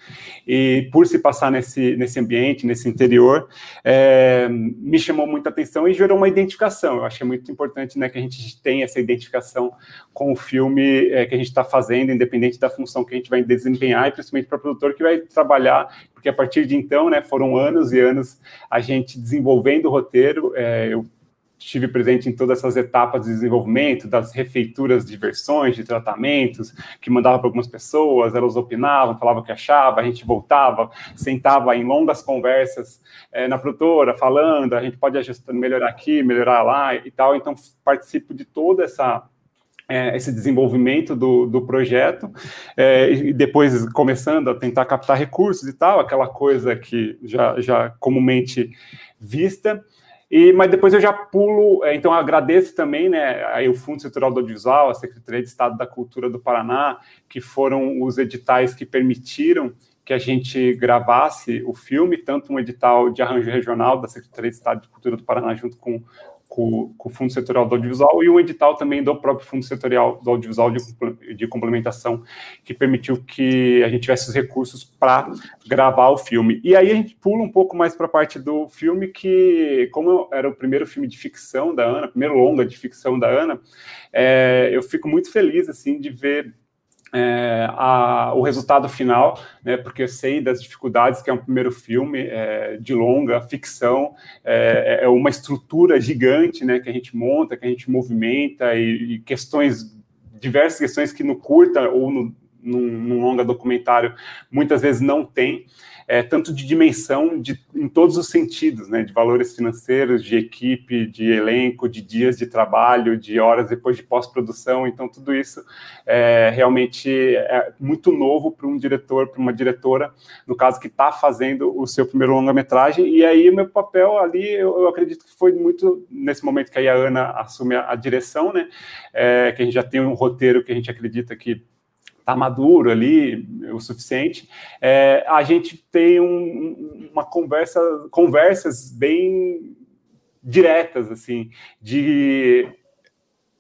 e por se passar nesse, nesse ambiente, nesse interior, é, me chamou muita atenção e gerou uma identificação, eu é muito importante né, que a gente tenha essa identificação com o filme é, que a gente está fazendo, independente da função que a gente vai desempenhar, e principalmente para o produtor que vai trabalhar, porque a partir de então, né, foram anos e anos a gente desenvolvendo o roteiro, é, eu estive presente em todas essas etapas de desenvolvimento, das refeituras de versões, de tratamentos, que mandava para algumas pessoas, elas opinavam, falavam o que achava, a gente voltava, sentava em longas conversas é, na produtora, falando, a gente pode ajustar, melhorar aqui, melhorar lá e tal, então participo de toda essa é, esse desenvolvimento do, do projeto, é, e depois começando a tentar captar recursos e tal, aquela coisa que já, já comumente vista, e, mas depois eu já pulo, é, então agradeço também né, aí o Fundo Setorial do Audiovisual, a Secretaria de Estado da Cultura do Paraná, que foram os editais que permitiram que a gente gravasse o filme, tanto um edital de arranjo regional da Secretaria de Estado de Cultura do Paraná, junto com com, com, o Fundo Setorial do Audiovisual e um edital também do próprio Fundo Setorial do Audiovisual de, de complementação, que permitiu que a gente tivesse os recursos para gravar o filme. E aí a gente pula um pouco mais para a parte do filme, que, como era o primeiro filme de ficção da Ana, primeiro longa de ficção da Ana, é, eu fico muito feliz assim de ver é, a, o resultado final, né, porque eu sei das dificuldades que é um primeiro filme é, de longa ficção, é, é, uma estrutura gigante né, que a gente monta, que a gente movimenta e, e questões, diversas questões que no curta ou no, longa documentário muitas vezes não tem é, tanto de dimensão de, em todos os sentidos, né, de valores financeiros, de equipe, de elenco, de dias de trabalho, de horas depois de pós-produção. Então, tudo isso é realmente é muito novo para um diretor, para uma diretora, no caso, que está fazendo o seu primeiro longa-metragem. E aí, o meu papel ali, eu, eu, acredito que foi muito nesse momento que a Ana assume a, a direção, né, é, que a gente já tem um roteiro que a gente acredita que está maduro ali o suficiente, é, a gente tem um, uma conversa, conversas bem diretas, assim, de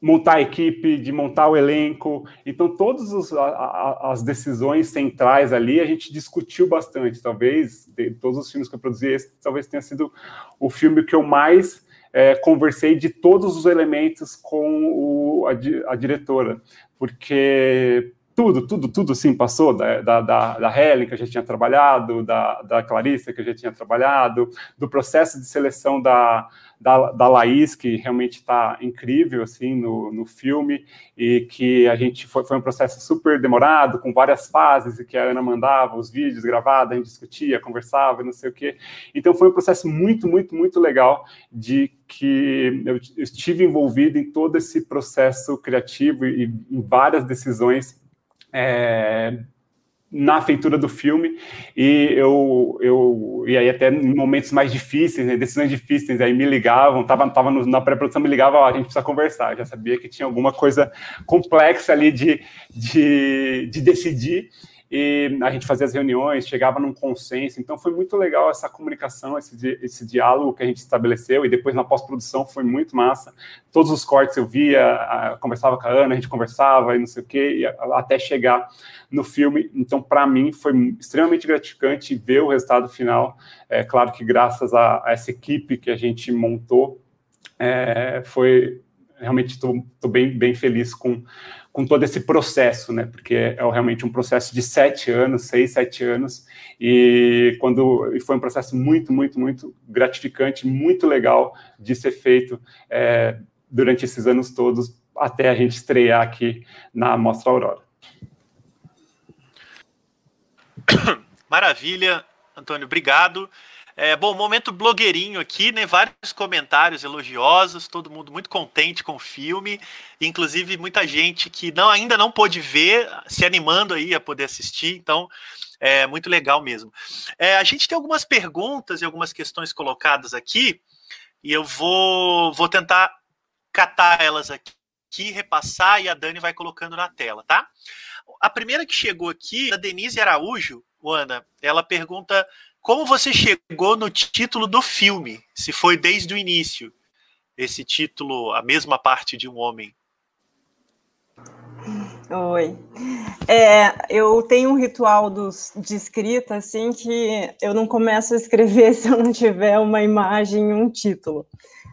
montar a equipe, de montar o elenco. Então, todas as decisões centrais ali a gente discutiu bastante. Talvez, de todos os filmes que eu produzi, esse talvez tenha sido o filme que eu mais é, conversei de todos os elementos com o, a, a diretora, porque tudo, tudo, tudo sim passou, da, da, da, Helen, que a gente tinha trabalhado, da, da Clarissa, que a gente tinha trabalhado, do processo de seleção da, da, da Laís, que realmente está incrível, assim, no, no filme, e que a gente, foi, foi um processo super demorado, com várias fases, e que a Ana mandava os vídeos gravados, a gente discutia, conversava, não sei o quê. Então, foi um processo muito, muito, muito legal de que eu estive envolvido em todo esse processo criativo e em várias decisões é, na feitura do filme. E eu, eu e aí até em momentos mais difíceis, né, decisões difíceis, aí me ligavam, tava, tava no, na pré-produção, me ligavam, a gente precisa conversar, já sabia que tinha alguma coisa complexa ali de, de, de decidir e a gente fazia as reuniões, chegava num consenso, então foi muito legal essa comunicação, esse, esse diálogo que a gente estabeleceu, e depois na pós-produção foi muito massa, todos os cortes eu via, conversava com a Ana, a gente conversava e não sei o quê, até chegar no filme, então para mim foi extremamente gratificante ver o resultado final, é claro que graças a, a essa equipe que a gente montou, é, foi realmente estou bem, bem feliz com, com todo esse processo, né? Porque é, realmente um processo de sete anos, seis, sete anos, e quando e foi um processo muito, muito, muito gratificante, muito legal de ser feito é, durante esses anos todos, até a gente estrear aqui na Mostra Aurora. (coughs) Maravilha, Antônio, obrigado. É, bom, momento blogueirinho aqui, né? Vários comentários elogiosos, todo mundo muito contente com o filme, inclusive muita gente que não, ainda não pôde ver, se animando aí a poder assistir, então é muito legal mesmo. É, a gente tem algumas perguntas e algumas questões colocadas aqui, e eu vou, vou tentar catar elas aqui, repassar, e a Dani vai colocando na tela, tá? A primeira que chegou aqui, a Denise Araújo, Ana, ela pergunta como você chegou no título do filme? Se foi desde o início esse título, a mesma parte de um homem? Oi. É, eu tenho um ritual dos, de escrita, assim, que eu não começo a escrever (laughs) se eu não tiver uma imagem e um título.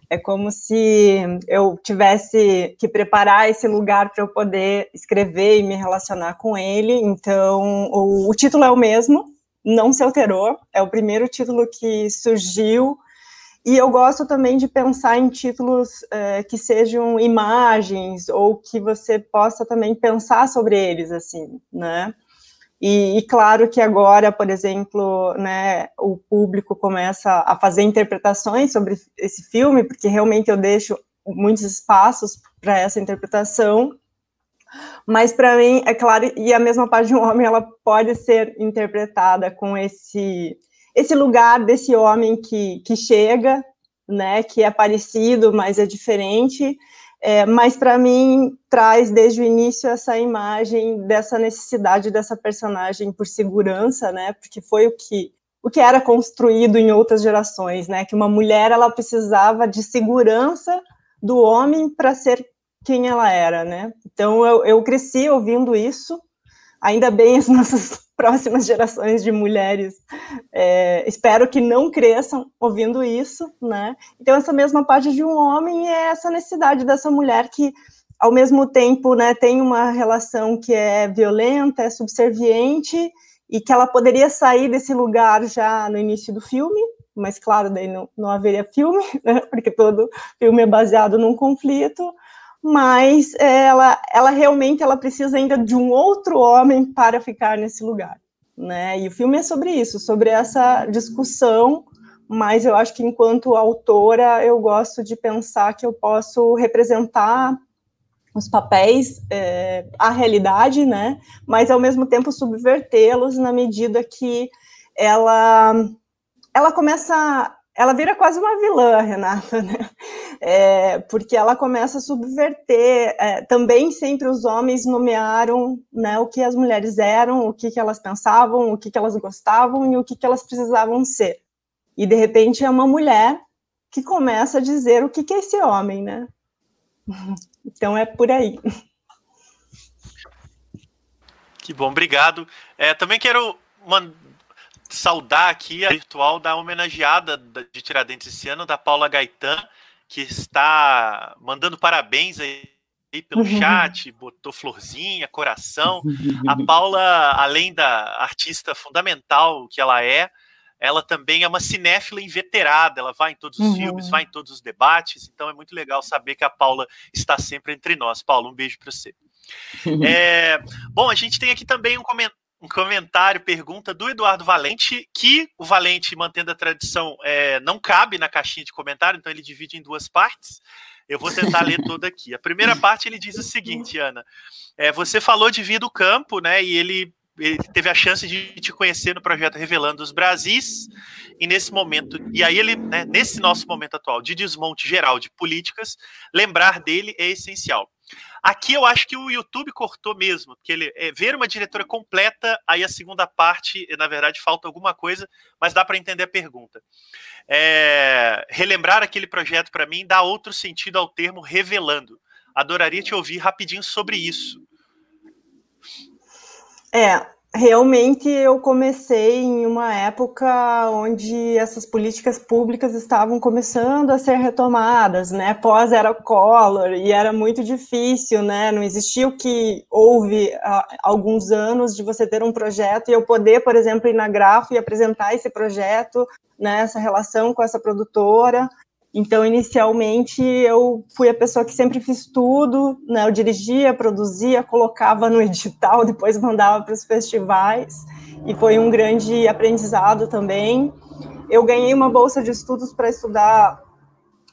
É como se eu tivesse que preparar esse lugar para eu poder escrever e me relacionar com ele. Então, o, o título é o mesmo, não se alterou, é o primeiro título que surgiu, e eu gosto também de pensar em títulos é, que sejam imagens, ou que você possa também pensar sobre eles, assim, né? E, e, claro que agora, por exemplo, né, o público começa a fazer interpretações sobre esse filme, porque realmente eu deixo muitos espaços para essa interpretação, mas para mim, é claro, e a mesma parte de um homem, ela pode ser interpretada com esse esse lugar desse homem que, que chega, né, que é parecido, mas é diferente, é, mas para mim traz desde o início essa imagem dessa necessidade dessa personagem por segurança, né, porque foi o que o que era construído em outras gerações, né, que uma mulher ela precisava de segurança do homem para ser quem ela era, né? Então eu, eu cresci ouvindo isso. Ainda bem as (laughs) nossas próximas gerações de mulheres, é, espero que não cresçam ouvindo isso, né? Então essa mesma parte de um homem é essa necessidade dessa mulher que ao mesmo tempo, né, tem uma relação que é violenta, é subserviente e que ela poderia sair desse lugar já no início do filme, mas claro, daí não, não haveria filme, (laughs) né, porque todo filme é baseado num conflito, mas ela, ela realmente ela precisa ainda de um outro homem para ficar nesse lugar, né? E o filme é sobre isso, sobre essa discussão. Mas eu acho que enquanto autora eu gosto de pensar que eu posso representar os papéis, é, a realidade, né? Mas ao mesmo tempo subvertê-los na medida que ela ela começa ela vira quase uma vilã, Renata, né? É, porque ela começa a subverter. É, também sempre os homens nomearam né, o que as mulheres eram, o que, que elas pensavam, o que, que elas gostavam e o que, que elas precisavam ser. E de repente é uma mulher que começa a dizer o que, que é esse homem, né? (laughs) Então é por aí. Que bom, obrigado. É, também quero saudar aqui a virtual da homenageada de Tiradentes esse ano, da Paula Gaetan, que está mandando parabéns aí pelo uhum. chat, botou florzinha, coração. (laughs) A Paula, além da artista fundamental que ela é, ela também é uma cinéfila inveterada, ela vai em todos os uhum. filmes, vai em todos os debates, então é muito legal saber que a Paula está sempre entre nós. Paula, um beijo para você. (laughs) É, bom, a gente tem aqui também um comentário um comentário, pergunta do Eduardo Valente, que o Valente, mantendo a tradição, é, não cabe na caixinha de comentário, então ele divide em duas partes. Eu vou tentar ler (laughs) toda aqui. A primeira parte ele diz o seguinte, Ana: é, você falou de vir do campo, né? E ele, ele teve a chance de te conhecer no projeto Revelando os Brasis, e nesse momento, e aí ele, né, nesse nosso momento atual de desmonte geral de políticas, lembrar dele é essencial. Aqui eu acho que o YouTube cortou mesmo, porque ele é, ver uma diretora completa, aí a segunda parte, na verdade, falta alguma coisa, mas dá para entender a pergunta. É, relembrar aquele projeto para mim dá outro sentido ao termo revelando. Adoraria te ouvir rapidinho sobre isso. É, realmente eu comecei em uma época onde essas políticas públicas estavam começando a ser retomadas, né? Pós era Collor e era muito difícil, né? Não existia o que houve há alguns anos de você ter um projeto e eu poder, por exemplo, ir na Grafo e apresentar esse projeto, né? Essa relação com essa produtora. Então, inicialmente, eu fui a pessoa que sempre fiz tudo, né? Eu dirigia, produzia, colocava no (laughs) edital, depois mandava para os festivais, e foi um grande aprendizado também. Eu ganhei uma bolsa de estudos para estudar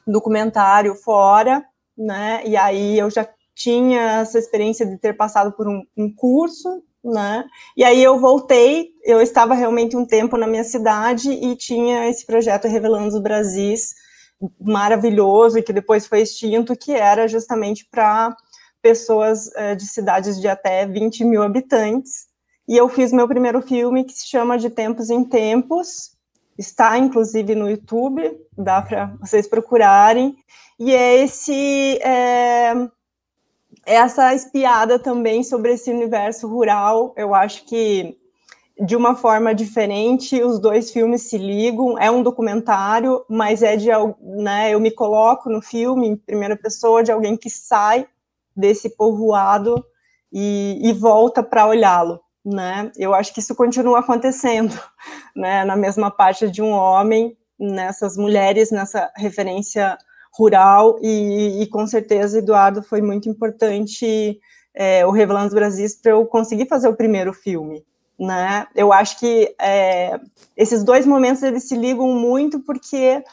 documentário fora, né? E aí eu já tinha essa experiência de ter passado por um, um curso, né? E aí eu voltei, eu estava realmente um tempo na minha cidade e tinha esse projeto Revelando os Brasis, maravilhoso e que depois foi extinto, que era justamente para pessoas é, de cidades de até 20 mil habitantes. E eu fiz meu primeiro filme que se chama De Tempos em Tempos, está inclusive no YouTube, dá para vocês procurarem. E é esse é, essa espiada também sobre esse universo rural. Eu acho que de uma forma diferente, os dois filmes se ligam, é um documentário, mas é de, né, eu me coloco no filme em primeira pessoa de alguém que sai desse povoado e, e volta para olhá-lo, né, eu acho que isso continua acontecendo, (laughs) né, na mesma parte de um homem, nessas mulheres, nessa referência rural, e, e com certeza, Eduardo, foi muito importante é, o Revelando os Brasis para eu conseguir fazer o primeiro filme, né? Eu acho que é, esses dois momentos eles se ligam muito porque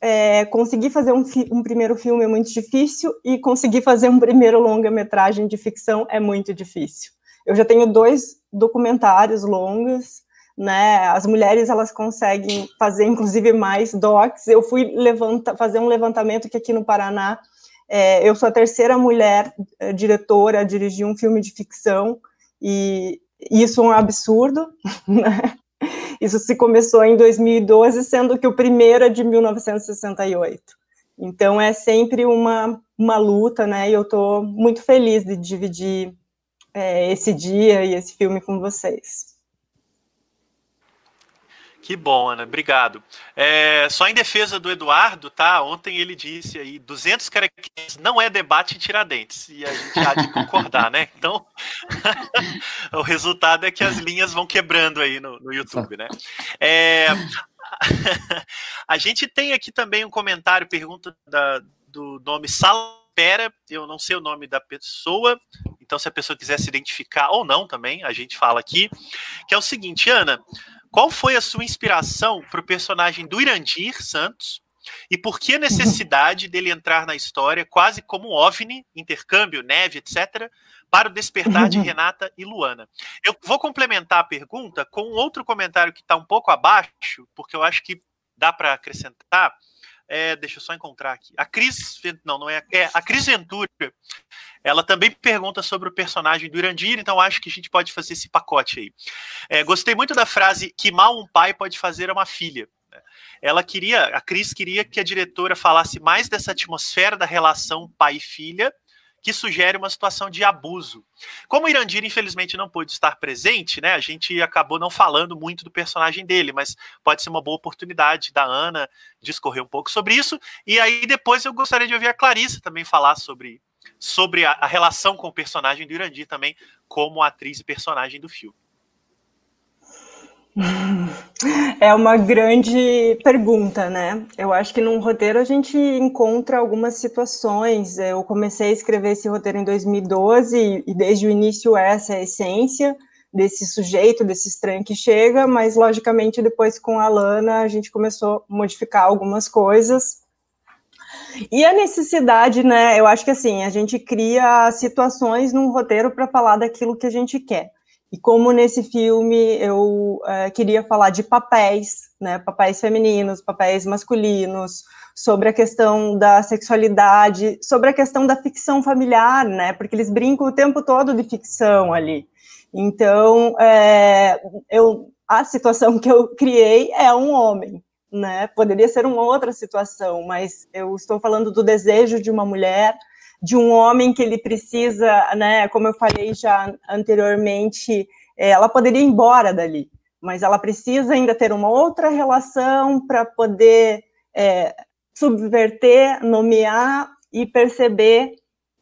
é, conseguir fazer um, um, primeiro filme é muito difícil e conseguir fazer um primeiro longa-metragem de ficção é muito difícil. Eu já tenho dois documentários longos, né? As mulheres elas conseguem fazer inclusive mais docs. Eu fui levanta, fazer um levantamento que aqui no Paraná é, eu sou a terceira mulher é, diretora a dirigir um filme de ficção e isso é um absurdo, (laughs) né? Isso se começou em 2012, sendo que o primeiro é de 1968. Então é sempre uma, uma luta, né? E eu estou muito feliz de dividir é, esse dia e esse filme com vocês. Que bom, Ana, obrigado. É, só em defesa do Eduardo, tá? Ontem ele disse aí 200 caracteres não é debate em Tiradentes e a gente há de concordar, né? Então, (laughs) o resultado é que as linhas vão quebrando aí no, no YouTube, né? É, (laughs) a gente tem aqui também um comentário, pergunta da, do nome Salpera, eu não sei o nome da pessoa, então se a pessoa quiser se identificar ou não também, a gente fala aqui, que é o seguinte, Ana, qual foi a sua inspiração para o personagem do Irandir Santos? E por que a necessidade dele entrar na história quase como um OVNI, intercâmbio, neve, etc., para o despertar de (laughs) Renata e Luana? Eu vou complementar a pergunta com outro comentário que está um pouco abaixo, porque eu acho que dá para acrescentar. É, deixa eu só encontrar aqui. A Cris, não, não é, é a Cris Ventura. Ela também pergunta sobre o personagem do Irandir, então acho que a gente pode fazer esse pacote aí. É, gostei muito da frase que mal um pai pode fazer a uma filha. Ela queria, a Cris queria que a diretora falasse mais dessa atmosfera da relação pai-filha, que sugere uma situação de abuso. Como o Irandir, infelizmente, não pôde estar presente, né, a gente acabou não falando muito do personagem dele, mas pode ser uma boa oportunidade da Ana discorrer um pouco sobre isso. E aí depois eu gostaria de ouvir a Clarissa também falar sobre, sobre a, a relação com o personagem do Irandir também, como atriz e personagem do filme. É uma grande pergunta, né? Eu acho que num roteiro a gente encontra algumas situações. Eu comecei a escrever esse roteiro em 2012 e desde o início essa é a essência desse sujeito, desse estranho que chega, mas logicamente depois com a Lana a gente começou a modificar algumas coisas. E a necessidade, né? Eu acho que assim, a gente cria situações num roteiro para falar daquilo que a gente quer. E como nesse filme eu uh, queria falar de papéis, né, papéis femininos, papéis masculinos, sobre a questão da sexualidade, sobre a questão da ficção familiar, né, porque eles brincam o tempo todo de ficção ali. Então, é, eu, a situação que eu criei é um homem, né, poderia ser uma outra situação, mas eu estou falando do desejo de uma mulher de um homem que ele precisa, né, como eu falei já anteriormente, é, ela poderia ir embora dali, mas ela precisa ainda ter uma outra relação para poder é, subverter, nomear e perceber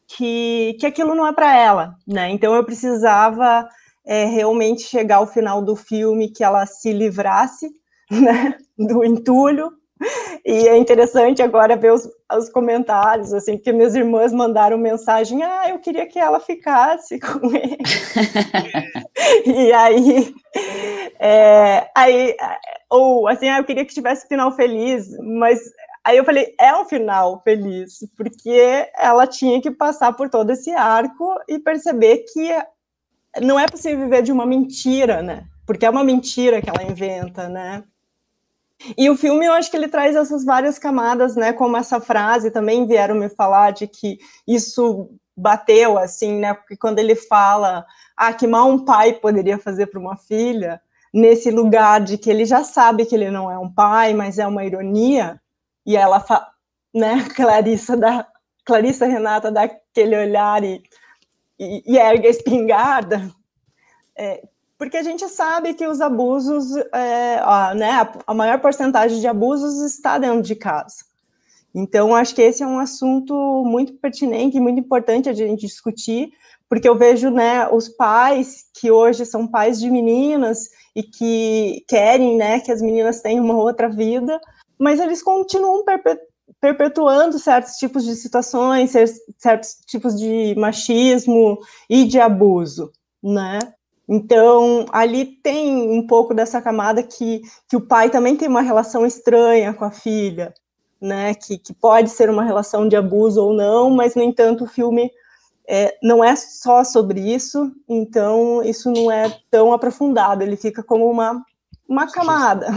que, que aquilo não é para ela, né? Então eu precisava é, realmente chegar ao final do filme que ela se livrasse (laughs) né, do entulho (laughs) e é interessante agora ver os, os, comentários, assim, porque minhas irmãs mandaram mensagem, ah, eu queria que ela ficasse (laughs) com ele. (laughs) e aí, é, aí, ou assim, ah, eu queria que tivesse final feliz, mas aí eu falei, é um final feliz, porque ela tinha que passar por todo esse arco e perceber que não é possível viver de uma mentira, né? Porque é uma mentira que ela inventa, né? E o filme, eu acho que ele traz essas várias camadas, né? Como essa frase também vieram me falar de que isso bateu, assim, né? Porque quando ele fala, ah, que mal um pai poderia fazer para uma filha, nesse lugar de que ele já sabe que ele não é um pai, mas é uma ironia, e ela, fa... né? (laughs) Clarissa da Clarissa Renata dá aquele olhar e, e, e ergue a espingarda. É, porque a gente sabe que os abusos, é, ó, né, a maior porcentagem de abusos está dentro de casa. Então, acho que esse é um assunto muito pertinente e muito importante a gente discutir, porque eu vejo, né, os pais que hoje são pais de meninas e que querem, né, que as meninas tenham uma outra vida, mas eles continuam perpetuando certos tipos de situações, certos tipos de machismo e de abuso, né? Então, ali tem um pouco dessa camada que, que o pai também tem uma relação estranha com a filha, né? Que, que pode ser uma relação de abuso ou não, mas, no entanto, o filme é, não é só sobre isso, então isso não é tão aprofundado, ele fica como uma, uma camada.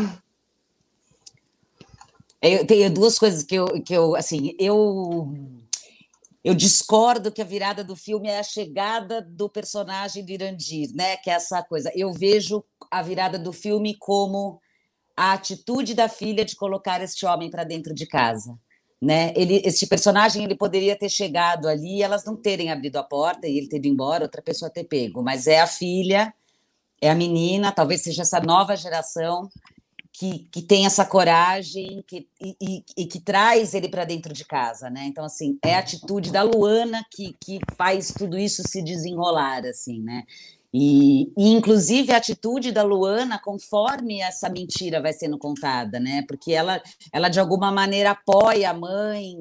Eu tenho duas coisas que eu, que eu assim, eu eu discordo que a virada do filme é a chegada do personagem do Irandir, né? Que é essa coisa. Eu vejo a virada do filme como a atitude da filha de colocar este homem para dentro de casa, né? Ele, este personagem, ele poderia ter chegado ali elas não terem abrido a porta e ele ter ido embora, outra pessoa ter pego, mas é a filha, é a menina, talvez seja essa nova geração que, que tem essa coragem que, e, e, e que traz ele para dentro de casa, né? Então, assim, é a atitude da Luana que, que faz tudo isso se desenrolar, assim, né? E, e, inclusive a atitude da Luana conforme essa mentira vai sendo contada, né? Porque ela, ela de alguma maneira apoia a mãe,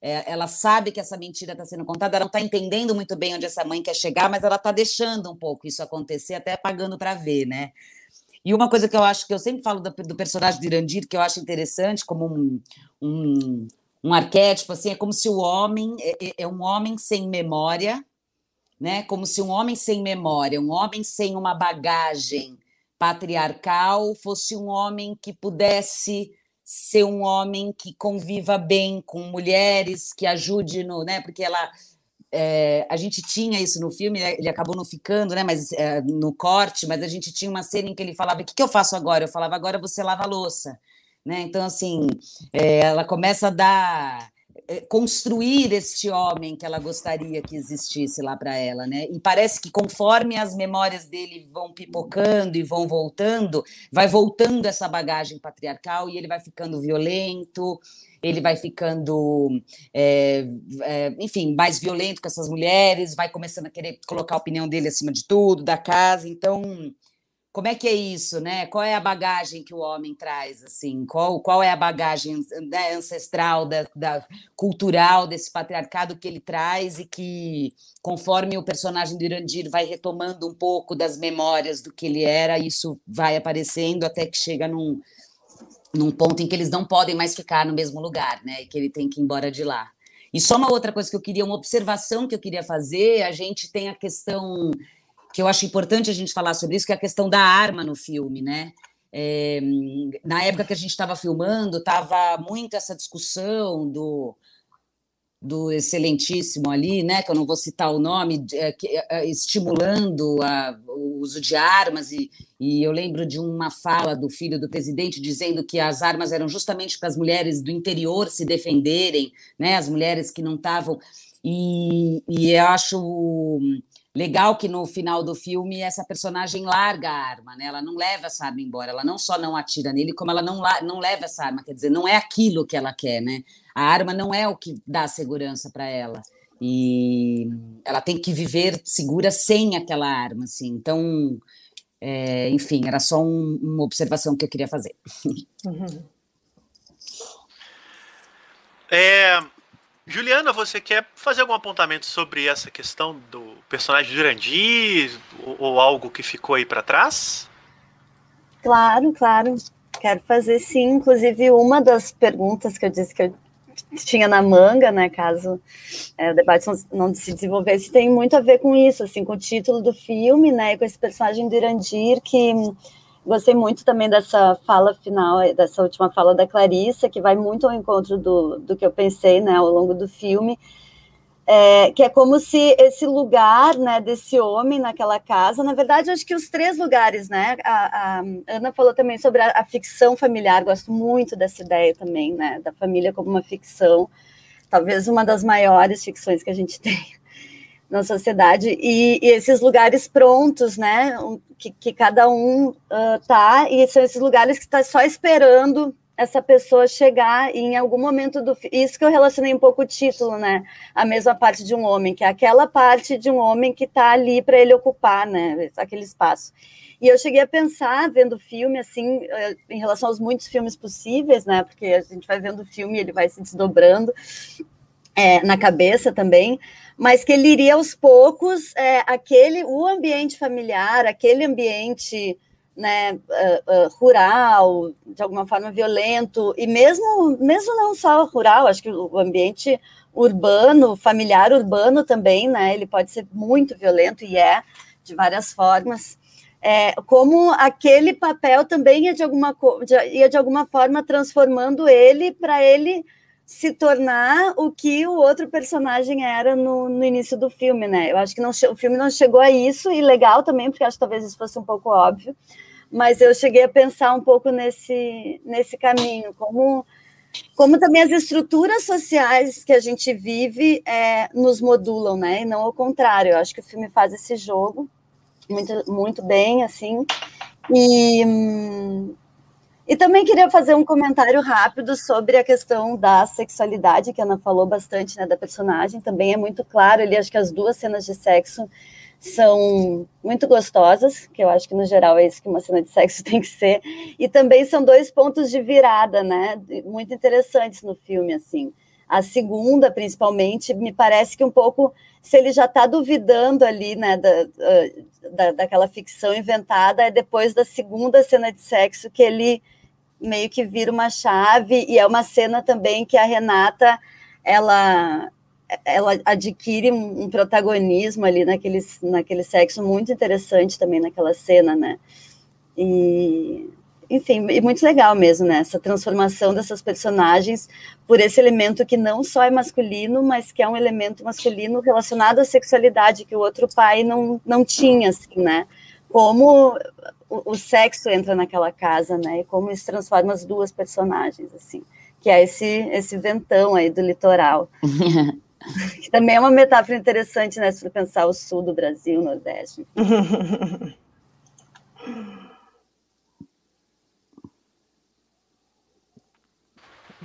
é, ela sabe que essa mentira está sendo contada, ela não está entendendo muito bem onde essa mãe quer chegar, mas ela está deixando um pouco isso acontecer, até pagando para ver, né? E uma coisa que eu acho que eu sempre falo do, do personagem de Irandir, que eu acho interessante, como um, um, um arquétipo, assim, é como se o homem é, é, é um homem sem memória, né? Como se um homem sem memória, um homem sem uma bagagem patriarcal, fosse um homem que pudesse ser um homem que conviva bem com mulheres, que ajude no, né? Porque ela é, a gente tinha isso no filme, né, ele acabou não ficando, né? Mas é, no corte, mas a gente tinha uma cena em que ele falava: "O que, que eu faço agora?" Eu falava: "Agora você lava a louça", né? Então assim, é, ela começa a dar é, construir este homem que ela gostaria que existisse lá para ela, né? E parece que conforme as memórias dele vão pipocando e vão voltando, vai voltando essa bagagem patriarcal e ele vai ficando violento, ele vai ficando, é, é, enfim, mais violento com essas mulheres, vai começando a querer colocar a opinião dele acima de tudo, da casa. Então, como é que é isso, né? Qual é a bagagem que o homem traz, assim? Qual, qual é a bagagem né, ancestral, da, da, cultural desse patriarcado que ele traz e que, conforme o personagem do Irandir vai retomando um pouco das memórias do que ele era, isso vai aparecendo até que chega num, num ponto em que eles não podem mais ficar no mesmo lugar, né? E que ele tem que ir embora de lá. E só uma outra coisa que eu queria, uma observação que eu queria fazer, a gente tem a questão que eu acho importante a gente falar sobre isso, que é a questão da arma no filme, né? É, na época que a gente estava filmando, estava muito essa discussão do, do excelentíssimo ali, né, que eu não vou citar o nome, é, é, estimulando a, o uso de armas, e, e eu lembro de uma fala do filho do presidente dizendo que as armas eram justamente para as mulheres do interior se defenderem, né, as mulheres que não estavam. E, e eu acho Legal que no final do filme essa personagem larga a arma, né? Ela não leva essa arma embora. Ela não só não atira nele, como ela não, não leva essa arma. Quer dizer, não é aquilo que ela quer, né? A arma não é o que dá segurança para ela. E ela tem que viver segura sem aquela arma, assim. Então, é, enfim, era só um, uma observação que eu queria fazer. Uhum. É, Juliana, você quer fazer algum apontamento sobre essa questão do personagem Jurandir ou, ou algo que ficou aí para trás? Claro, claro. Quero fazer sim. Inclusive, uma das perguntas que eu disse que eu tinha na manga, né, caso é, o debate não, se desenvolvesse, tem muito a ver com isso, assim, com o título do filme, né, com esse personagem do Irandir, que Gostei muito também dessa fala final, dessa última fala da Clarissa, que vai muito ao encontro do, do que eu pensei né, ao longo do filme, é, que é como se esse lugar né, desse homem naquela casa, na verdade, acho que os três lugares, né? A, a Ana falou também sobre a, a, ficção familiar, gosto muito dessa ideia também, né? Da família como uma ficção, talvez uma das maiores ficções que a gente (laughs) tem na sociedade e, e, esses lugares prontos, né, que, que cada um uh, tá e são esses lugares que está só esperando essa pessoa chegar em algum momento do isso que eu relacionei um pouco o título, né, a mesma parte de um homem, que é aquela parte de um homem que está ali para ele ocupar, né, aquele espaço. E eu cheguei a pensar vendo o filme assim, em relação aos muitos filmes possíveis, né, porque a gente vai vendo o filme, ele vai se desdobrando é, na cabeça também, mas que ele iria aos poucos, é, aquele, o ambiente familiar, aquele ambiente né, uh, uh, rural, de alguma forma violento, e mesmo, mesmo não só rural, acho que o ambiente urbano, familiar urbano também, né, ele pode ser muito violento, e é, de várias formas, é, como aquele papel também ia de alguma, ia de alguma forma transformando ele para ele se tornar o que o outro personagem era no, no início do filme, né? Eu acho que não, o filme não chegou a isso, e legal também, porque acho que talvez isso fosse um pouco óbvio, mas eu cheguei a pensar um pouco nesse, nesse caminho, como, como também as estruturas sociais que a gente vive é, nos modulam, né? E não ao contrário. Eu acho que o filme faz esse jogo muito, muito bem, assim, e. E também queria fazer um comentário rápido sobre a questão da sexualidade, que a Ana falou bastante, né, da personagem. Também é muito claro ali, acho que as duas cenas de sexo são muito gostosas, que eu acho que no geral é isso que uma cena de sexo (laughs) tem que ser. E também são dois pontos de virada, né, muito interessantes no filme, assim. A segunda, principalmente, me parece que um pouco, se ele já está duvidando ali, né, da, da, daquela ficção inventada, é depois da segunda cena de sexo que ele meio que vira uma chave e é uma cena também que a Renata ela ela adquire um protagonismo ali naquele, naquele sexo muito interessante também naquela cena, né? E, enfim, e muito legal mesmo, né? Essa transformação dessas personagens por esse elemento que não só é masculino, mas que é um elemento masculino relacionado à sexualidade que o outro pai não, não tinha, assim, né? Como o, o, sexo entra naquela casa, né? E como isso transforma as duas personagens, assim. que é esse, esse ventão aí do litoral. (laughs) que também é uma metáfora interessante, né, se pensar o sul do Brasil, o Nordeste. (laughs)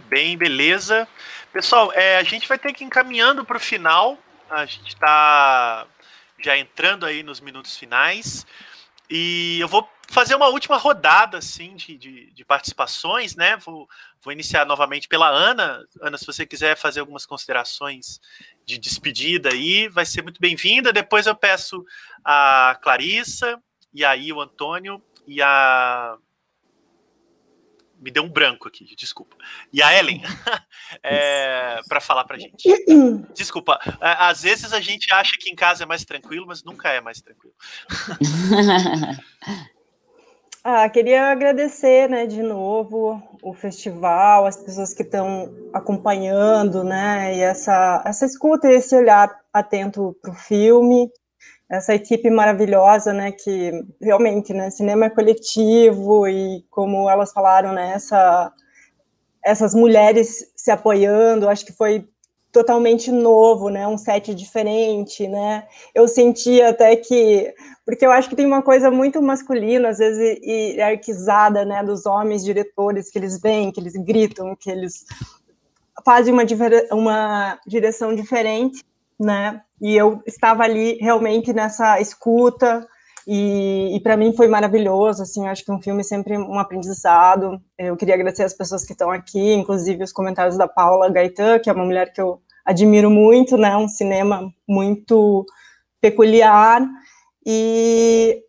Bem, beleza. Pessoal, é, a gente vai ter que ir encaminhando para o final. A gente está já entrando aí nos minutos finais. E eu vou fazer uma última rodada assim de, de, de, participações, né? Vou, vou iniciar novamente pela Ana. Ana, se você quiser fazer algumas considerações de despedida aí, vai ser muito bem-vinda. Depois eu peço a Clarissa, e aí o Antônio e a me deu um branco aqui, desculpa. E a Ellen, (laughs) é, para falar para gente. (clears throat) Desculpa, às vezes a gente acha que em casa é mais tranquilo, mas nunca é mais tranquilo. (laughs) ah, queria agradecer, né, de novo o festival, as pessoas que estão acompanhando, né, e essa, essa escuta e esse olhar atento para o filme essa equipe maravilhosa, né, que realmente, né, cinema é coletivo e como elas falaram, né, essa, essas mulheres se apoiando, acho que foi totalmente novo, né, um set diferente, né, eu senti até que, porque eu acho que tem uma coisa muito masculina, às vezes, e arquizada, né, dos homens diretores, que eles vêm, que eles gritam, que eles fazem uma, uma direção diferente, né, e eu estava ali realmente nessa escuta, e, e para mim foi maravilhoso, assim, acho que um filme é sempre um aprendizado. Eu queria agradecer as pessoas que estão aqui, inclusive os comentários da Paula Gaetan, que é uma mulher que eu admiro muito, né, um cinema muito peculiar, e,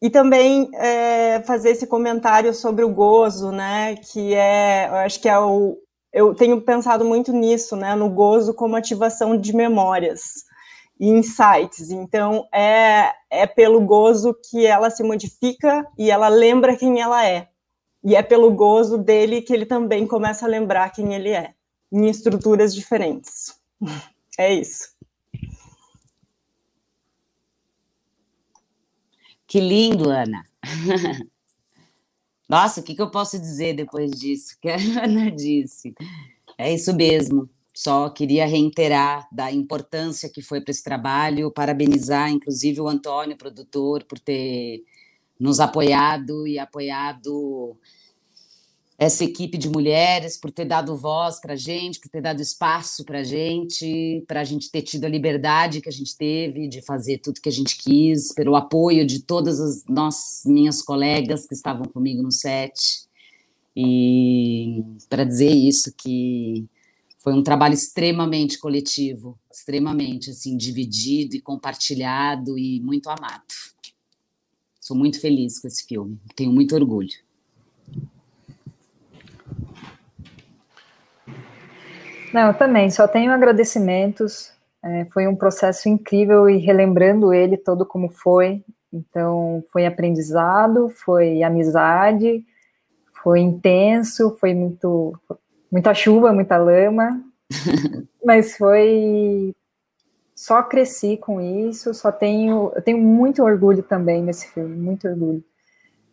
e também é, fazer esse comentário sobre o gozo, né, que é, eu acho que é o, eu tenho pensado muito nisso, né, no gozo como ativação de memórias e insights. Então, é, é pelo gozo que ela se modifica e ela lembra quem ela é. E é pelo gozo dele que ele também começa a lembrar quem ele é, em estruturas diferentes. (laughs) É isso. Que lindo, Ana. (laughs) Nossa, o que, que eu posso dizer depois disso? (laughs) Que a Ana disse. É isso mesmo. Só queria reiterar da importância que foi para esse trabalho, parabenizar, inclusive, o Antônio, produtor, por ter nos apoiado e apoiado essa equipe de mulheres, por ter dado voz para a gente, por ter dado espaço para a gente, para a gente ter tido a liberdade que a gente teve de fazer tudo que a gente quis, pelo apoio de todas as nossas, minhas colegas que estavam comigo no set. E para dizer isso, que foi um trabalho extremamente coletivo, extremamente assim, dividido e compartilhado e muito amado. Sou muito feliz com esse filme, tenho muito orgulho. Não, eu também, só tenho agradecimentos. É, foi um processo incrível e relembrando ele todo como foi. Então, foi aprendizado, foi amizade, foi intenso, foi muito muita chuva, muita lama, (laughs) mas foi só cresci com isso, só tenho eu tenho muito orgulho também nesse filme, muito orgulho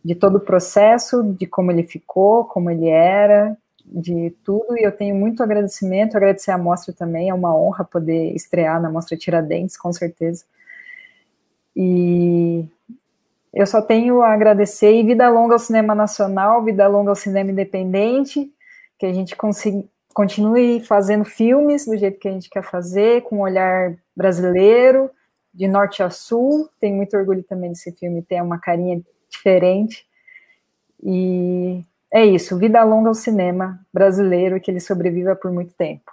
de todo o processo, de como ele ficou, como ele era, de tudo e eu tenho muito agradecimento, agradecer a mostra também, é uma honra poder estrear na mostra Tiradentes, com certeza. E eu só tenho a agradecer e vida longa ao cinema nacional, vida longa ao cinema independente, que a gente consiga, continue fazendo filmes do jeito que a gente quer fazer, com um olhar brasileiro, de norte a sul. Tenho muito orgulho também desse filme ter uma carinha diferente. E é isso, vida longa ao cinema brasileiro e que ele sobreviva por muito tempo.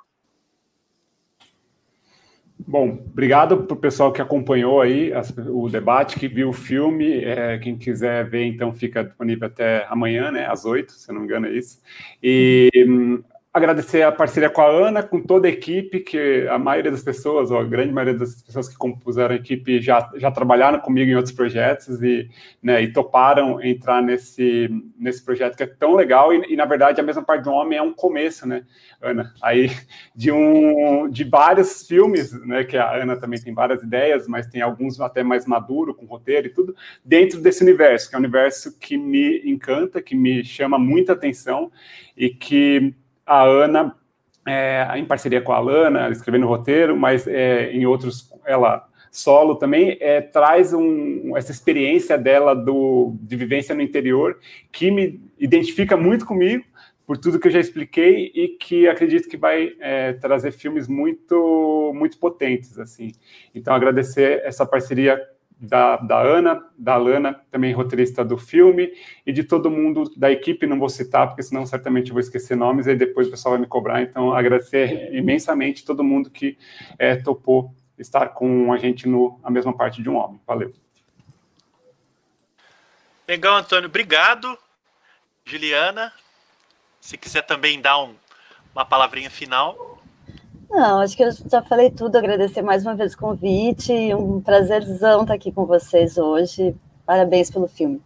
Bom, obrigado para o pessoal que acompanhou aí o debate, que viu o filme. É, quem quiser ver, então, fica disponível até amanhã, né, às oito, se não me engano é isso. E hum, agradecer a parceria com a Ana, com toda a equipe, que a maioria das pessoas, ou a grande maioria das pessoas que compuseram a equipe já, já trabalharam comigo em outros projetos e, né, e toparam entrar nesse, nesse projeto que é tão legal e, e, na verdade, a mesma parte do homem é um começo, né, Ana? Aí, de, um, de vários filmes, né, que a Ana também tem várias ideias, mas tem alguns até mais maduro, com roteiro e tudo, dentro desse universo, que é um universo que me encanta, que me chama muita atenção e que a Ana, é, em parceria com a Alana, escrevendo roteiro, mas é, em outros, ela solo também, é, traz um, essa experiência dela do, de vivência no interior, que me identifica muito comigo, por tudo que eu já expliquei e que acredito que vai é, trazer filmes muito muito potentes assim. Então agradecer essa parceria da, da Ana, da Lana, também roteirista do filme, e de todo mundo da equipe, não vou citar, porque senão certamente vou esquecer nomes, e depois o pessoal vai me cobrar. Então, agradecer imensamente todo mundo que é, topou estar com a gente no a mesma parte de um homem. Valeu. Legal, Antônio. Obrigado. Juliana, se quiser também dar um, uma palavrinha final. Não, acho que eu já falei tudo. Agradecer mais uma vez o convite. Um prazerzão estar aqui com vocês hoje. Parabéns pelo filme.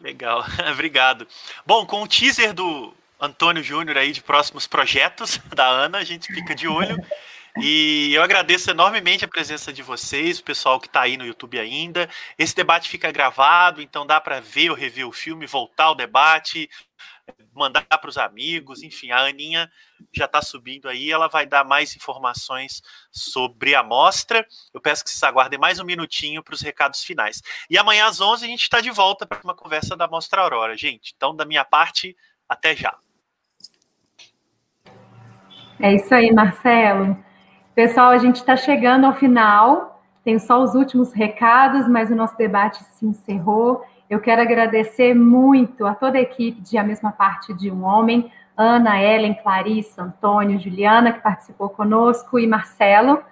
Legal, (laughs) obrigado. Bom, com o teaser do Antônio Júnior aí de próximos projetos (laughs) da Ana, a gente fica de olho. E eu agradeço enormemente a presença de vocês, o pessoal que está aí no YouTube ainda. Esse debate fica gravado, então dá para ver ou rever o filme, voltar ao debate, mandar para os amigos, enfim, a Aninha já está subindo aí, ela vai dar mais informações sobre a mostra. Eu peço que vocês aguardem mais um minutinho para os recados finais. E amanhã às 11 a gente está de volta para uma conversa da Mostra Aurora, gente. Então, da minha parte, até já. É isso aí, Marcelo. Pessoal, a gente está chegando ao final. Tem só os últimos recados, mas o nosso debate se encerrou. Eu quero agradecer muito a toda a equipe de A Mesma Parte de um Homem, Ana, Ellen, Clarissa, Antônio, Juliana, que participou conosco, e Marcelo,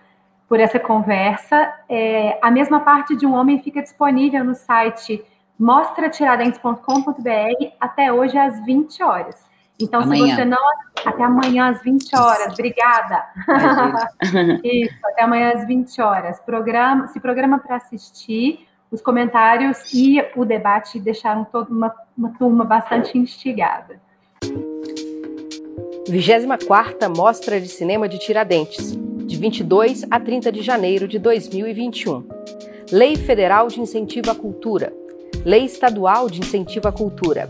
por essa conversa. É, a Mesma Parte de um Homem fica disponível no site mostratiradentes.com.br até hoje às 20 horas. Então, amanhã. se você não. Até amanhã às 20 horas. Obrigada. (laughs) Isso, até amanhã às 20 horas. Programa, se programa para assistir os comentários e o debate deixaram toda uma, uma turma bastante instigada. 24 Mostra de Cinema de Tiradentes, de 22 a 30 de janeiro de 2021. Lei Federal de Incentivo à Cultura. Lei Estadual de Incentivo à Cultura.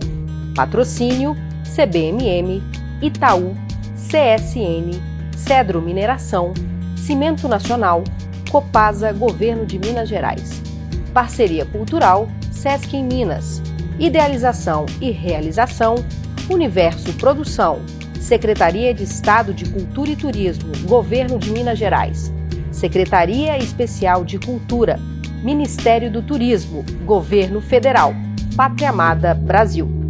Patrocínio CBMM, Itaú, CSN, Cedro Mineração, Cimento Nacional, Copasa Governo de Minas Gerais. Parceria Cultural Sesc em Minas. Idealização e realização Universo Produção. Secretaria de Estado de Cultura e Turismo, Governo de Minas Gerais. Secretaria Especial de Cultura, Ministério do Turismo, Governo Federal. Pátria Amada Brasil.